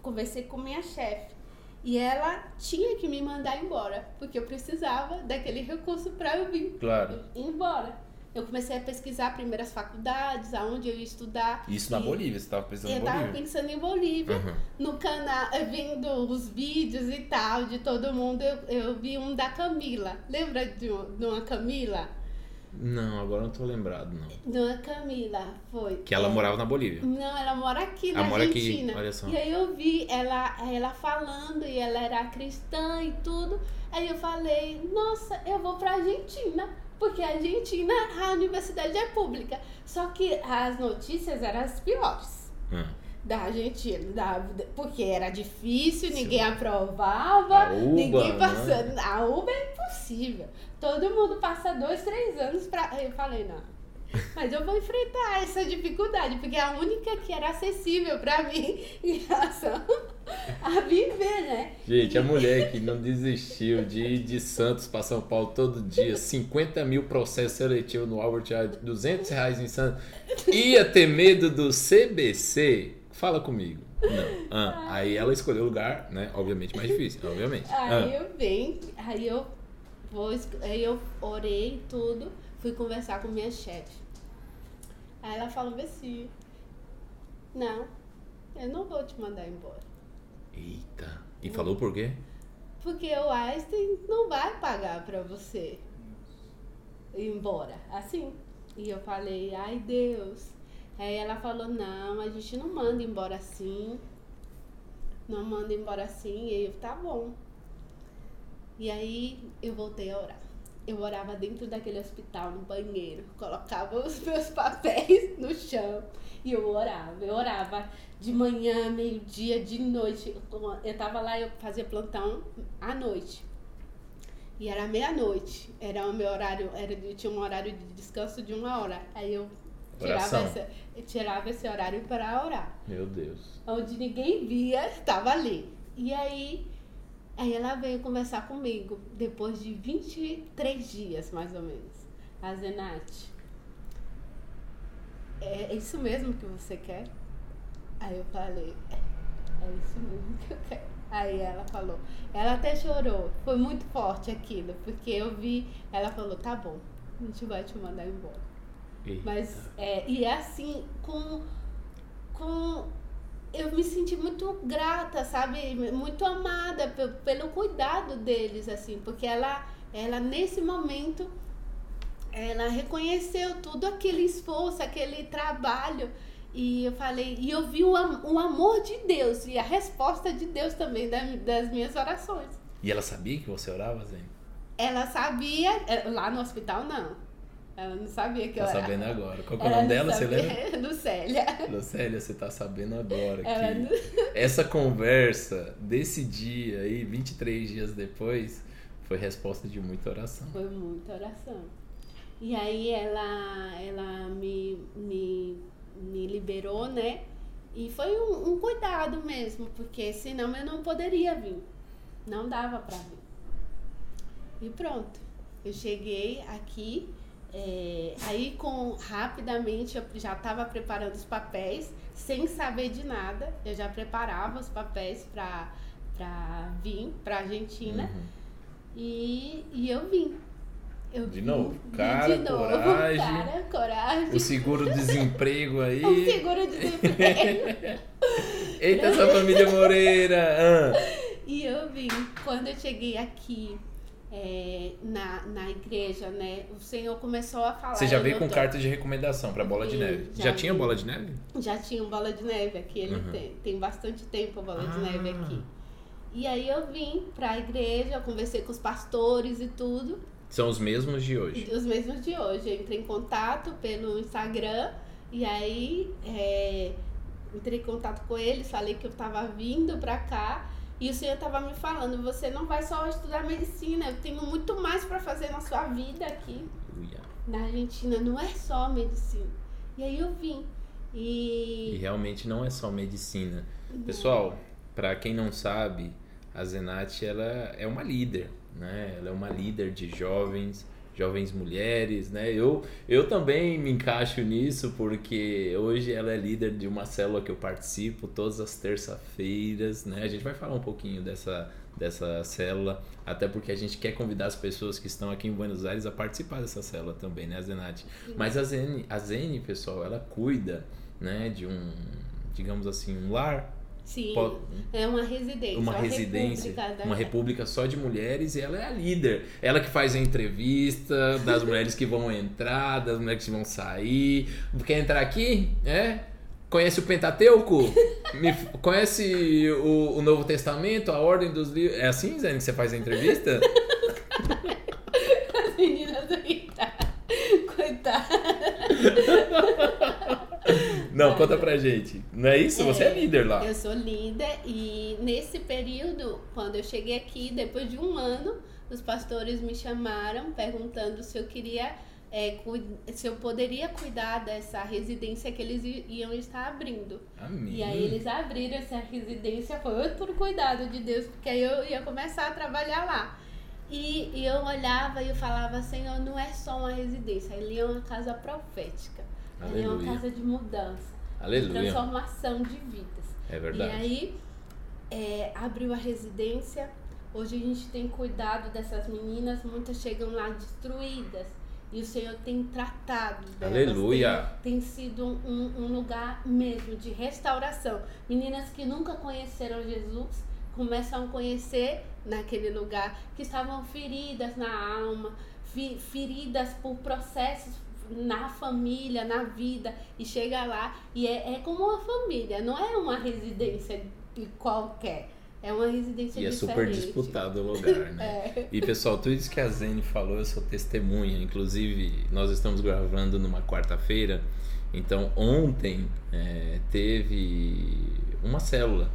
conversei com minha chefe. E ela tinha que me mandar embora, porque eu precisava daquele recurso para eu vir Claro. embora. Eu comecei a pesquisar primeiras faculdades, aonde eu ia estudar. Isso na E Bolívia, você tava pensando em Eu tava Bolívia. pensando em Bolívia Uhum. no canal, eh, vendo os vídeos e tal de todo mundo, eu, eu vi um da Camila. Lembra de, de uma Camila? Não, agora não tô lembrado, não. De uma Camila, foi. Que ela É, morava na Bolívia. Não, ela mora aqui na Ela mora aqui, Argentina. olha só. E aí eu vi ela, ela falando e ela era cristã e tudo. Aí eu falei, nossa, eu vou pra Argentina. Porque a Argentina, a universidade é pública. Só que as notícias eram as piores. Hum. Da Argentina, da, porque era difícil, Sim. ninguém aprovava, UBA, ninguém né? passando. A UBA é impossível. Todo mundo passa dois, três anos pra. Eu falei, não. Mas eu vou enfrentar essa dificuldade, porque é a única que era acessível pra mim <laughs> em relação a viver, né? Gente, a mulher que não desistiu de ir de Santos para São Paulo todo dia, 50 mil processos seletivos no Albert Einstein, 200 reais em Santos, ia ter medo do CBC? Fala comigo. Não. Ah, aí ela escolheu o lugar, né? Obviamente mais difícil, obviamente. Aí Ah, eu vim, aí eu vou, aí eu orei tudo, fui conversar com minha chefe. Aí ela falou assim, não, eu não vou te mandar embora. Eita. E falou por quê? Porque o Einstein não vai pagar pra você ir embora. Assim. E eu falei, ai Deus. Aí ela falou, não, a gente não manda embora assim. Não manda embora assim. E eu, tá bom. E aí eu voltei a orar. Eu orava dentro daquele hospital, no banheiro. Colocava os meus <laughs> papéis no chão. E eu orava. Eu orava de manhã, meio-dia, de noite. Eu tava lá, eu fazia plantão à noite. E era meia-noite. Era o meu horário, era, eu tinha um horário de descanso de uma hora. Aí eu tirava, Oração. essa, eu tirava esse horário para orar. Meu Deus. Onde ninguém via, estava ali. E aí, aí ela veio conversar comigo, depois de 23 dias, mais ou menos. A Zenate, é isso mesmo que você quer? Aí eu falei, é, é isso mesmo que eu quero. Aí ela falou, ela até chorou, foi muito forte aquilo, porque eu vi, ela falou, tá bom, a gente vai te mandar embora. Eita. Mas, é, e é assim, com, com. Eu me senti muito grata, sabe? Muito amada pe- pelo cuidado deles, assim, porque ela, ela nesse momento, ela reconheceu tudo aquele esforço, aquele trabalho. E eu falei, e eu vi o, o amor de Deus e a resposta de Deus também da- das minhas orações. E ela sabia que você orava, Zene? Ela sabia, é, lá no hospital não. Ela não sabia que Tá eu orava. sabendo agora. Qual que é o nome dela, você sabia. lembra? <laughs> Lucélia. Lucélia, você tá sabendo agora Ela que não- essa conversa desse dia aí, 23 dias depois, foi resposta de muita oração. Foi muita oração. E aí ela, ela me, me, me liberou, né? E foi um, um cuidado mesmo, porque senão eu não poderia vir. Não dava pra vir. E pronto. Eu cheguei aqui, é, aí com rapidamente eu já estava preparando os papéis, sem saber de nada. Eu já preparava os papéis pra vir pra Argentina. Uhum. E, e eu vim. Eu De novo, cara, coragem. Cara, coragem. O seguro-desemprego aí. <laughs> O seguro desemprego. <laughs> Eita, essa família Moreira! Ah. e eu vim. Quando eu cheguei aqui é, na, na igreja, né? O Senhor começou a falar. Você já veio com tô- carta de recomendação pra Bola de Neve. já Já tinha. Bola de Neve? Já tinha bola de neve aqui, ele Uhum. tem. Tem bastante tempo a bola de Ah. neve aqui. E aí eu vim pra igreja, conversei com os pastores e tudo. São os mesmos de hoje. Os mesmos de hoje. Eu entrei em contato pelo Instagram e aí é, entrei em contato com eles, falei que eu tava vindo pra cá e o senhor tava me falando, você não vai só estudar medicina, eu tenho muito mais pra fazer na sua vida aqui na Argentina, não é só medicina. E aí eu vim. E E realmente não é só medicina. Pessoal, pra quem não sabe, a Zenati ela é uma líder, né? Ela é uma líder de jovens, jovens mulheres, né? Eu, eu também me encaixo nisso porque hoje ela é líder de uma célula que eu participo todas as terça-feiras, né? A gente vai falar um pouquinho dessa dessa célula, até porque a gente quer convidar as pessoas que estão aqui em Buenos Aires a participar dessa célula também, né, a Zenati? Mas a Zene, a Zene, pessoal, ela cuida, né, de um, digamos assim, um lar sim, po- é uma residência. uma residência, república da- uma república só de mulheres e ela é a líder. Ela que faz a entrevista das mulheres que vão entrar, das mulheres que vão sair. Quer entrar aqui? É? Conhece o Pentateuco? Me conhece o, o Novo Testamento, a ordem dos livros? É assim, Zé, que você faz a entrevista? <laughs> As meninas aí, tá? Coitada. <laughs> Não, conta pra gente. Não é isso? Você é líder lá. Eu sou líder e nesse período, quando eu cheguei aqui, depois de um ano, os pastores me chamaram perguntando se eu queria, é, se eu poderia cuidar dessa residência que eles iam estar abrindo. Amém. E aí eles abriram essa residência, foi outro cuidado de Deus, porque aí eu ia começar a trabalhar lá. E, e eu olhava e eu falava, Senhor, não é só uma residência, ali é uma casa profética. Ali é uma Aleluia. casa de mudança, de Aleluia. transformação de vidas. É E verdade. aí é, abriu a residência. Hoje a gente tem cuidado dessas meninas, muitas chegam lá destruídas. E o Senhor tem tratado delas. Aleluia. Tem, tem sido um, um lugar mesmo de restauração. Meninas que nunca conheceram Jesus começam a conhecer naquele lugar, que estavam feridas na alma, feridas por processos na família, na vida, e chega lá e é, é como uma família, não é uma residência de qualquer, é uma residência E é diferente. super disputado o lugar, <laughs> né? É. E pessoal, tudo isso que a Zene falou, eu sou testemunha. Inclusive, nós estamos gravando numa quarta-feira. Então, ontem é, teve uma célula.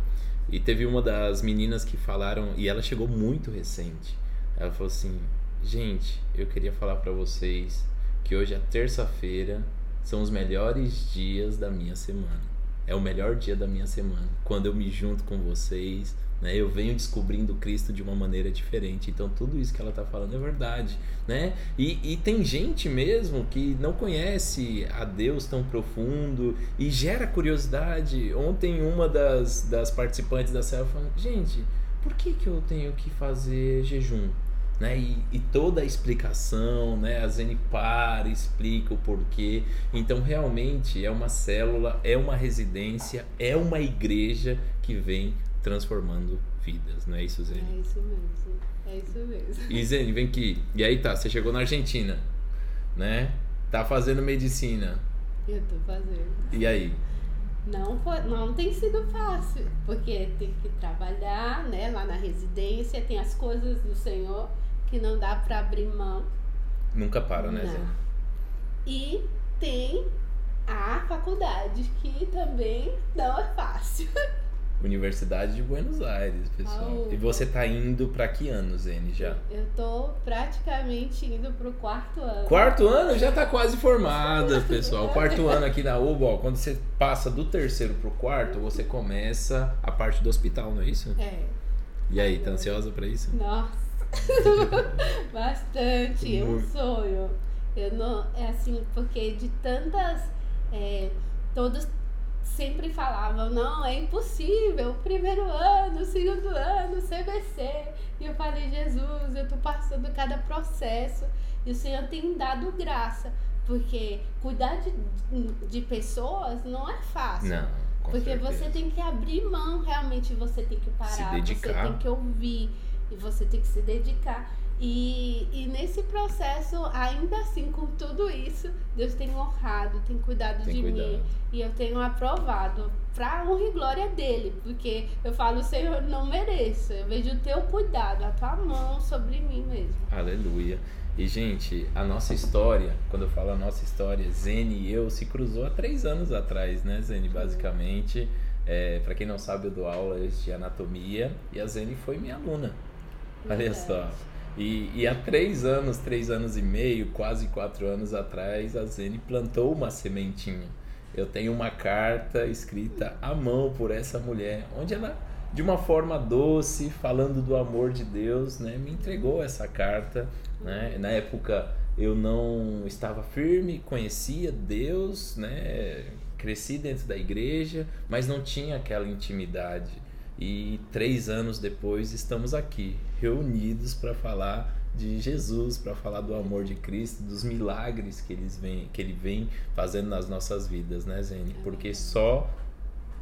E teve uma das meninas que falaram, e ela chegou muito recente. Ela falou assim: Gente, eu queria falar pra vocês que hoje é terça-feira, são os melhores dias da minha semana. É o melhor dia da minha semana. Quando eu me junto com vocês, né? Eu venho descobrindo Cristo de uma maneira diferente. Então tudo isso que ela tá falando é verdade, né? E, e tem gente mesmo que não conhece a Deus tão profundo e gera curiosidade. Ontem uma das, das participantes da célula falou, gente, por que, que eu tenho que fazer jejum? Né? E, e, toda a explicação, né? a Zene para, explica o porquê. Então, realmente é uma célula, é uma residência, é uma igreja que vem transformando vidas, não é isso, Zene? É isso mesmo, é isso mesmo. E Zene, vem aqui. E aí tá, você chegou na Argentina, né? Tá fazendo medicina. Eu tô fazendo. E aí? Não, foi, não tem sido fácil, porque tem que trabalhar, né, lá na residência, tem as coisas do Senhor que não dá para abrir mão. Nunca para, né, Zé? E tem a faculdade, que também não é fácil. <laughs> Universidade de Buenos Aires, pessoal. E você tá indo para que ano, Zene, já? Eu tô praticamente indo pro quarto ano. Quarto ano? Já tá quase <laughs> formada, pessoal. Quarto ano aqui na UBA, ó, quando você passa do terceiro pro quarto, você começa a parte do hospital, não é isso? É. E aí, tá ansiosa para isso? Nossa. <laughs> Bastante, é um sonho. Eu não, é assim, porque de tantas. É, todos sempre falavam, não, é impossível, primeiro ano, segundo ano, CBC. E eu falei, Jesus, eu tô passando cada processo e o Senhor tem dado graça, porque cuidar de, de pessoas não é fácil. Não, porque certeza. você tem que abrir mão, realmente você tem que parar, você tem que ouvir e você tem que se dedicar. E, e nesse processo, ainda assim, com tudo isso, Deus tem honrado, tem cuidado tem de cuidado. mim. E eu tenho aprovado para honra e glória dele. Porque eu falo, Senhor, não mereço. Eu vejo o teu cuidado, a tua mão sobre mim mesmo. Aleluia. E, gente, a nossa história, quando eu falo a nossa história, Zene e eu se cruzou há três anos atrás, né, Zene? Basicamente, é, para quem não sabe, eu dou aulas de anatomia e a Zene foi minha aluna. Olha só. E, e, há três anos, três anos e meio, quase quatro anos atrás, a Zene plantou uma sementinha. Eu tenho uma carta escrita à mão por essa mulher, onde ela, de uma forma doce, falando do amor de Deus, né, me entregou essa carta. Né? Na época eu não estava firme, conhecia Deus, né? cresci dentro da igreja, mas não tinha aquela intimidade. E três anos depois estamos aqui, reunidos para falar de Jesus, para falar do amor de Cristo, dos milagres que, eles vem, que ele vem fazendo nas nossas vidas, né, Zene? Porque só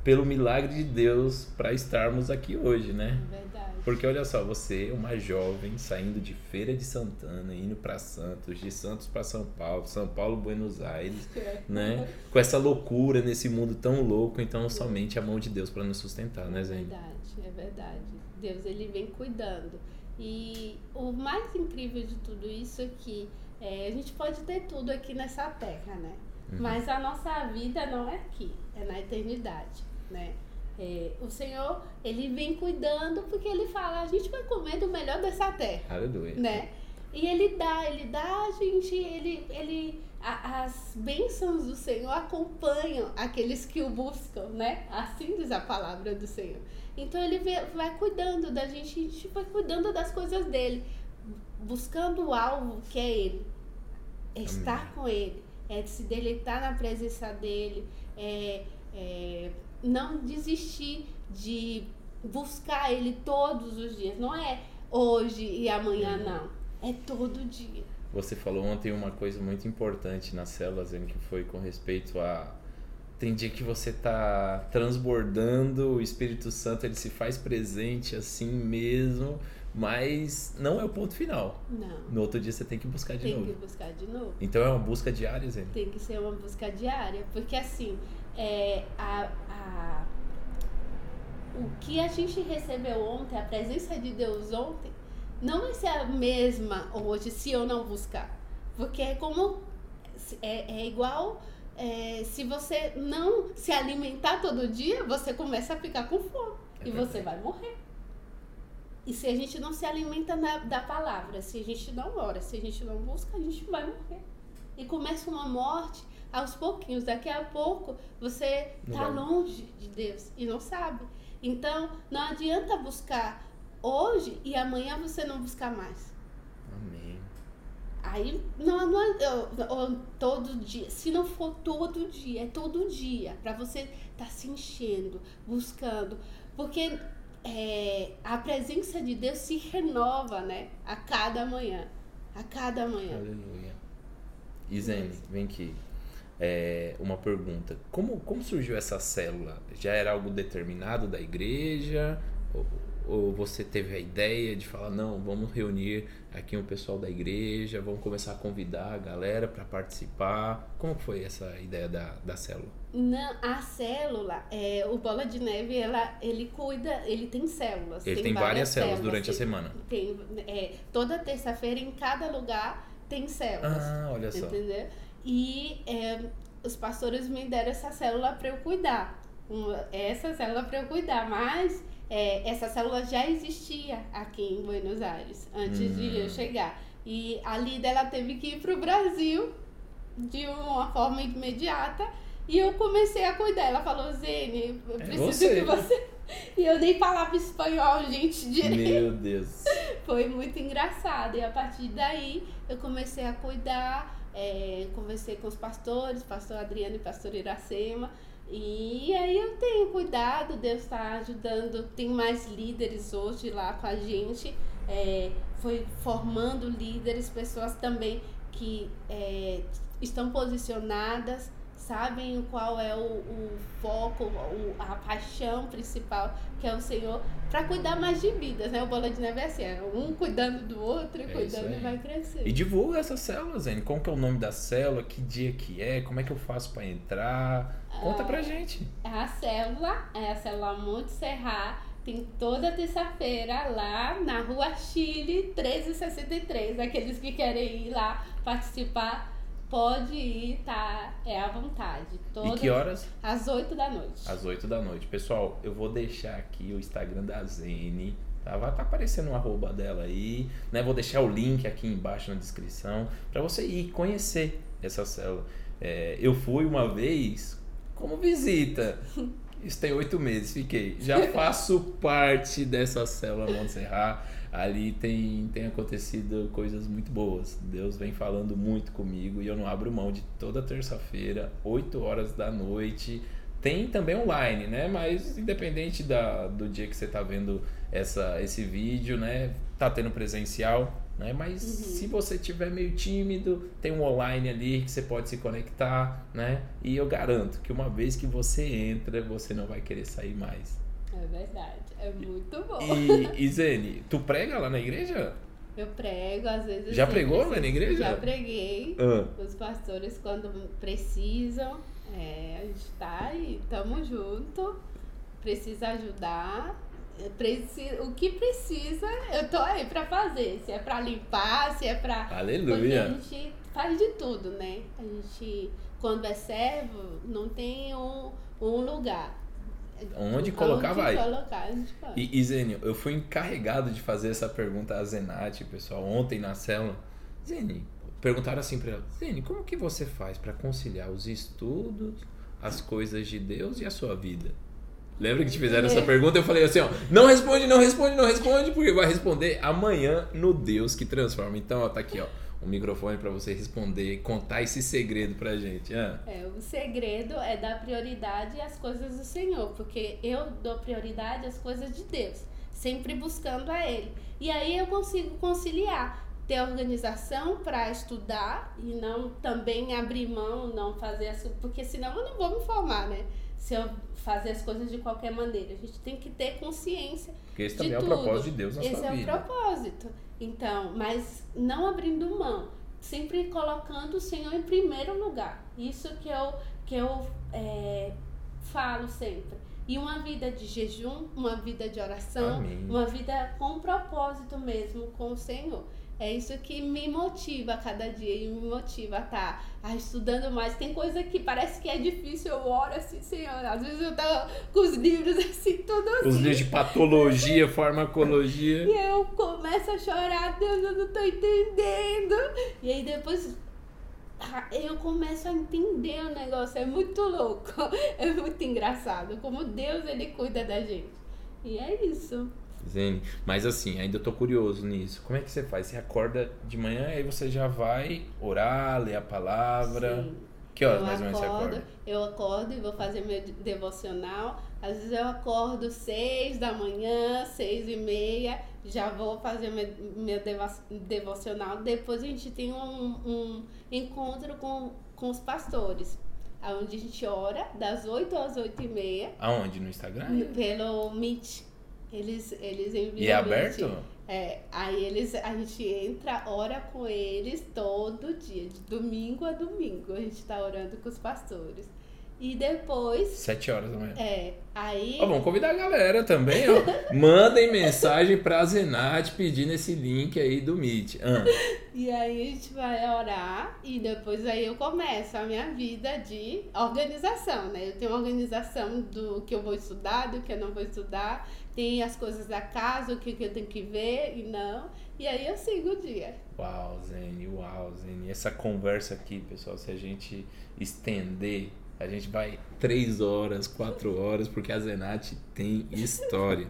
pelo milagre de Deus para estarmos aqui hoje, né? Verdade. Porque olha só, você é uma jovem saindo de Feira de Santana, indo para Santos, de Santos para São Paulo, São Paulo, Buenos Aires, <laughs> né? Com essa loucura nesse mundo tão louco, então somente a mão de Deus para nos sustentar, né, Zé? É verdade, é verdade. Deus ele vem cuidando. E o mais incrível de tudo isso é que é, a gente pode ter tudo aqui nessa terra, né? Uhum. Mas a nossa vida não é aqui, é na eternidade, né? É, o Senhor, ele vem cuidando porque ele fala, a gente vai comer do melhor dessa terra. Aleluia. Né? E ele dá, ele dá a gente, ele, ele, a, as bênçãos do Senhor acompanham aqueles que o buscam, né? Assim diz a palavra do Senhor. Então ele vai, vai cuidando da gente, a gente vai cuidando das coisas dele, buscando o alvo que é ele, é estar com ele, é se deleitar na presença dele, é, é não desistir de buscar ele todos os dias. Não é hoje e amanhã, não. É todo dia. Você falou ontem uma coisa muito importante nas células, que foi com respeito a tem dia que você tá transbordando, o Espírito Santo ele se faz presente assim mesmo, mas não é o ponto final. Não. No outro dia você tem que buscar de tem novo. Tem que buscar de novo. Então é uma busca diária, Zé? Tem que ser uma busca diária, porque assim, é, a, a, o que a gente recebeu ontem, a presença de Deus ontem, não vai ser a mesma hoje se eu não buscar. Porque é como. É, é igual é, se você não se alimentar todo dia, você começa a ficar com fome. É e você vai morrer. E se a gente não se alimenta na, da palavra, se a gente não ora, se a gente não busca, a gente vai morrer. E começa uma morte aos pouquinhos. Daqui a pouco você está longe de Deus e não sabe. Então, não adianta buscar hoje e amanhã você não buscar mais. Amém. Aí, não, não é todo dia. Se não for todo dia, é todo dia. Para você estar tá se enchendo, buscando. Porque é, a presença de Deus se renova, né? A cada manhã. A cada manhã. Aleluia. Isene, vem aqui. É, uma pergunta. Como, como surgiu essa célula? Já era algo determinado da igreja? Ou, você teve a ideia de falar, não, vamos reunir aqui um pessoal da igreja, vamos começar a convidar a galera para participar? Como foi essa ideia da, da célula? Não, a célula, é, o Bola de Neve, ela, ele cuida, ele tem células. Ele tem, várias, células, durante tem, a semana. Tem, é, toda terça-feira, em cada lugar, tem células. Ah, olha só. Entendeu? E é, os pastores me deram essa célula para eu cuidar. Uma, essa célula para eu cuidar, mas é, essa célula já existia aqui em Buenos Aires, antes hum. de eu chegar. E a líder ela teve que ir para o Brasil de uma forma imediata. E eu comecei a cuidar. Ela falou, Zene, eu é preciso é que você. <laughs> E eu nem falava espanhol, gente, <laughs> direito. Meu Deus. Foi muito engraçado. E a partir daí eu comecei a cuidar, é, conversei com os pastores, pastor Adriano e pastor Iracema. E aí eu tenho cuidado, Deus está ajudando, tem mais líderes hoje lá com a gente, é, foi formando líderes, pessoas também que é, estão posicionadas, sabem qual é o, o foco, o, a paixão principal que é o Senhor, para cuidar mais de vidas, né? O bola de neve é assim, é um cuidando do outro, é cuidando e vai crescer. E divulga essas células, Zene. Como que é o nome da célula, que dia que é, como é que eu faço para entrar? Conta pra gente. A célula é a célula Monte Serra. Tem toda terça-feira lá na Rua Chile 1363. Aqueles que querem ir lá participar, pode ir, tá? É à vontade. Todas, e que horas? Às 8 da noite. Às 8 da noite. Pessoal, eu vou deixar aqui o Instagram da Zene. Tá? Vai estar tá aparecendo o arroba dela aí. Né? Vou deixar o link aqui embaixo na descrição para você ir conhecer essa célula. É, eu fui uma vez como visita. <laughs> Isso tem oito meses, fiquei. Já <laughs> faço parte dessa célula Montserrat. Ali tem, tem acontecido coisas muito boas. Deus vem falando muito comigo e eu não abro mão de toda terça-feira, 8 horas da noite. Tem também online, né? Mas independente da, do dia que você está vendo essa, esse vídeo, né? Tá tendo presencial, né? Mas uhum. se você tiver meio tímido, tem um online ali que você pode se conectar, né? E eu garanto que uma vez que você entra, você não vai querer sair mais. É verdade, é muito bom. E, e Zene, tu prega lá na igreja? Eu prego, às vezes. Já pregou lá na igreja? Já preguei. Ah. Os pastores, quando precisam, é, a gente tá aí, tamo junto, precisa ajudar Preci... o que precisa, eu tô aí pra fazer. Se é pra limpar, se é pra. Aleluia. Porque a gente faz de tudo, né? A gente, quando é servo, não tem um, um lugar. Onde colocar, Onde vai. Colocar, E, e Zênio, eu fui encarregado de fazer essa pergunta a Zenate, pessoal, ontem na célula. Zênio, perguntaram assim pra ela: Zênio, como que você faz para conciliar os estudos, as coisas de Deus e a sua vida? Lembra que te fizeram essa pergunta? Eu falei assim, ó, não responde, não responde, não responde, porque vai responder amanhã no Deus que transforma. Então, ó, tá aqui, ó, o microfone para você responder, contar esse segredo pra gente. Ah. É, o segredo é dar prioridade às coisas do Senhor, porque eu dou prioridade às coisas de Deus, sempre buscando a Ele. E aí eu consigo conciliar ter organização para estudar e não também abrir mão, não fazer assim, porque senão eu não vou me formar, né? Se eu fazer as coisas de qualquer maneira. A gente tem que ter consciência. Porque esse também é o propósito de Deus na esse sua vida. Esse é o propósito. Então, mas não abrindo mão, sempre colocando o Senhor em primeiro lugar. Isso que eu, que eu é, falo sempre. E uma vida de jejum, uma vida de oração, Amém. uma vida com propósito mesmo com o Senhor. É isso que me motiva a cada dia e me motiva a estar tá, estudando mais. Tem coisa que parece que é difícil, eu oro assim, Senhor. Às vezes eu tava com os livros assim, assim. Os livros de patologia, <laughs> farmacologia. E eu começo a chorar, Deus, eu não tô entendendo. E aí depois ah, eu começo a entender o negócio. É muito louco, <laughs> é muito engraçado. Como Deus ele cuida da gente. E é isso. Zene. Mas assim, ainda tô curioso nisso. Como é que você faz? Você acorda de manhã e aí você já vai orar, ler a palavra. Sim. Que horas eu mais ou menos você acorda? Eu acordo e vou fazer meu devocional. Às vezes eu acordo seis da manhã, seis e meia, já vou fazer meu, meu devocional. Depois a gente tem um, um encontro com, com os pastores onde a gente ora das 8 às 8 e meia. Aonde? No Instagram? Pelo Meet. Eles, eles enviam. E é aberto? É, aí eles, a gente entra, ora com eles todo dia, de domingo a domingo. A gente tá orando com os pastores. E depois. Sete horas da manhã. É. Aí. Ó, vamos convidar a galera também, ó. <laughs> Mandem mensagem pra Zenate pedindo esse link aí do Meet. Ah. <laughs> E aí a gente vai orar e depois aí eu começo a minha vida de organização, né? Eu tenho uma organização do que eu vou estudar, do que eu não vou estudar, tem as coisas da casa, o que, que eu tenho que ver e não. E aí eu sigo o dia. Uau, Zene, uau, Zene. Essa conversa aqui, pessoal, se a gente estender a gente vai três horas, quatro horas, porque a Zenate tem história.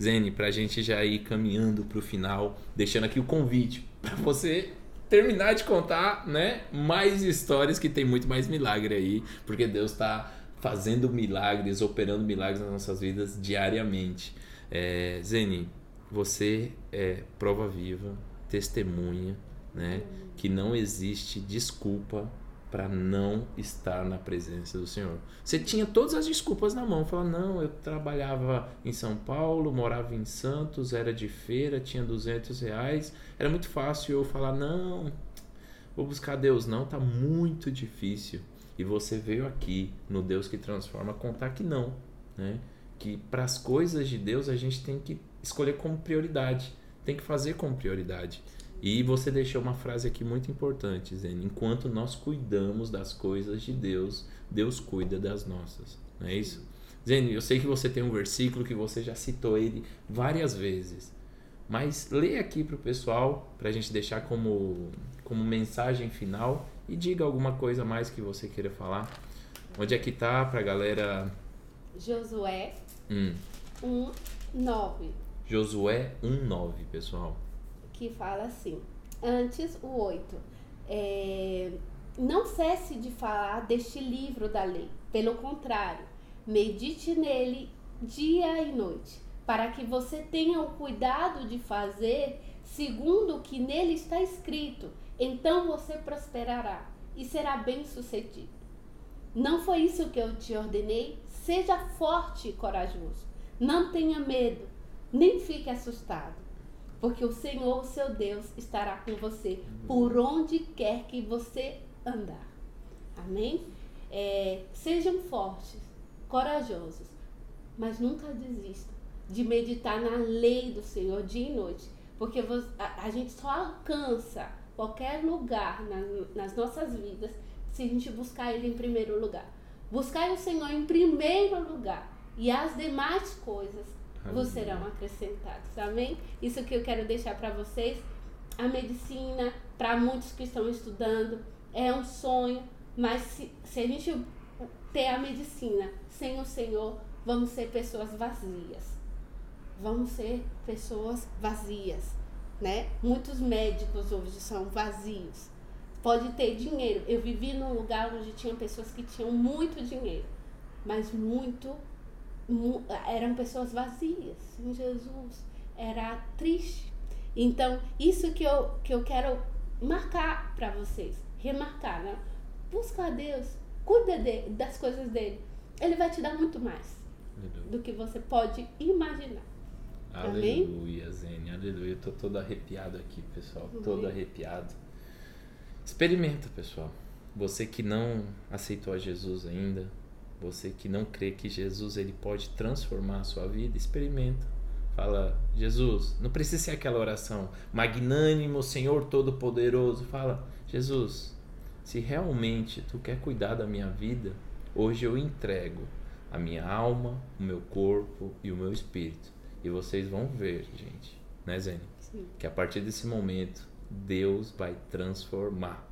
Zene, para a gente já ir caminhando para o final, deixando aqui o convite para você terminar de contar, né, mais histórias que tem muito mais milagre aí, porque Deus está fazendo milagres, operando milagres nas nossas vidas diariamente. É, Zene, você é prova viva, testemunha, né, que não existe desculpa para não estar na presença do Senhor. Você tinha todas as desculpas na mão, falava: "Não, eu trabalhava em São Paulo, morava em Santos, era de feira, tinha 200 reais, era muito fácil eu falar: "Não, vou buscar Deus não, tá muito difícil". E você veio aqui no Deus que transforma contar que não, né? Que para as coisas de Deus a gente tem que escolher como prioridade, tem que fazer como prioridade. E você deixou uma frase aqui muito importante, dizendo: enquanto nós cuidamos das coisas de Deus, Deus cuida das nossas. Não é isso? Zene, eu sei que você tem um versículo que você já citou ele várias vezes, mas lê aqui para o pessoal, para a gente deixar como, como mensagem final e diga alguma coisa mais que você queira falar. Onde é que tá para a galera? Josué hum. 1, 9. Josué 1, 9, pessoal que fala assim. Antes, o 8. É, não cesse de falar deste livro da lei. Pelo contrário, medite nele dia e noite, para que você tenha o cuidado de fazer segundo o que nele está escrito. Então você prosperará e será bem sucedido. Não foi isso que eu te ordenei? Seja forte e corajoso. Não tenha medo, nem fique assustado porque o Senhor, seu Deus, estará com você por onde quer que você andar. Amém? É, sejam fortes, corajosos, mas nunca desistam de meditar na lei do Senhor dia e noite, porque a, gente só alcança qualquer lugar na, nas nossas vidas se a gente buscar Ele em primeiro lugar. Buscar o Senhor em primeiro lugar e as demais coisas vos serão acrescentados. Amém? Isso que eu quero deixar para vocês. A medicina, para muitos que estão estudando, é um sonho, mas se, se a gente ter a medicina sem o Senhor, vamos ser pessoas vazias. Vamos ser pessoas vazias, né? Muitos médicos hoje são vazios. Pode ter dinheiro. Eu vivi num lugar onde tinha pessoas que tinham muito dinheiro, mas muito eram pessoas vazias em Jesus. Era triste. Então, isso que eu, que eu quero marcar para vocês, remarcar, né? Busca a Deus, cuida de, das coisas dele. Ele vai te dar muito mais aleluia. do que você pode imaginar. Aleluia, Zene, aleluia. Eu tô todo arrepiado aqui, pessoal. Todo arrepiado. Experimenta, pessoal. Você que não aceitou a Jesus ainda, você que não crê que Jesus ele pode transformar a sua vida, experimenta. Fala, Jesus, não precisa ser aquela oração magnânimo, Senhor Todo-Poderoso. Fala, Jesus, se realmente tu quer cuidar da minha vida, hoje eu entrego a minha alma, o meu corpo e o meu espírito. E vocês vão ver, gente, né, Zene? Sim. Que a partir desse momento, Deus vai transformar.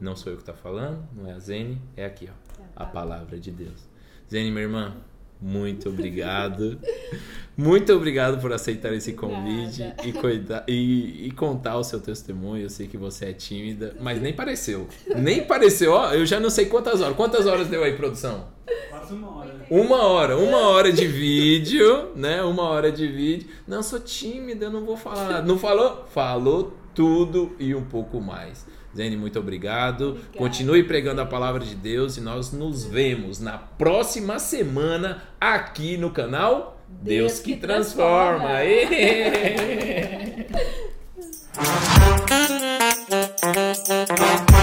Não sou eu que está falando, não é a Zene, é aqui, ó a palavra de Deus. Zene, minha irmã, muito obrigado. <laughs> muito obrigado por aceitar esse convite e, cuidar, e, e, contar o seu testemunho. Eu sei que você é tímida, mas nem pareceu. Nem pareceu. Ó, eu já não sei quantas horas. Quantas horas deu aí, produção? Quase uma hora. Uma hora, uma hora de vídeo, né? Uma hora de vídeo. Não, sou tímida, eu não vou falar. Não falou? Falou tudo e um pouco mais. Zene, muito obrigado. Obrigada. Continue pregando a palavra de Deus e nós nos vemos na próxima semana aqui no canal Deus, Deus que, que, Transforma. transforma. <laughs> <laughs>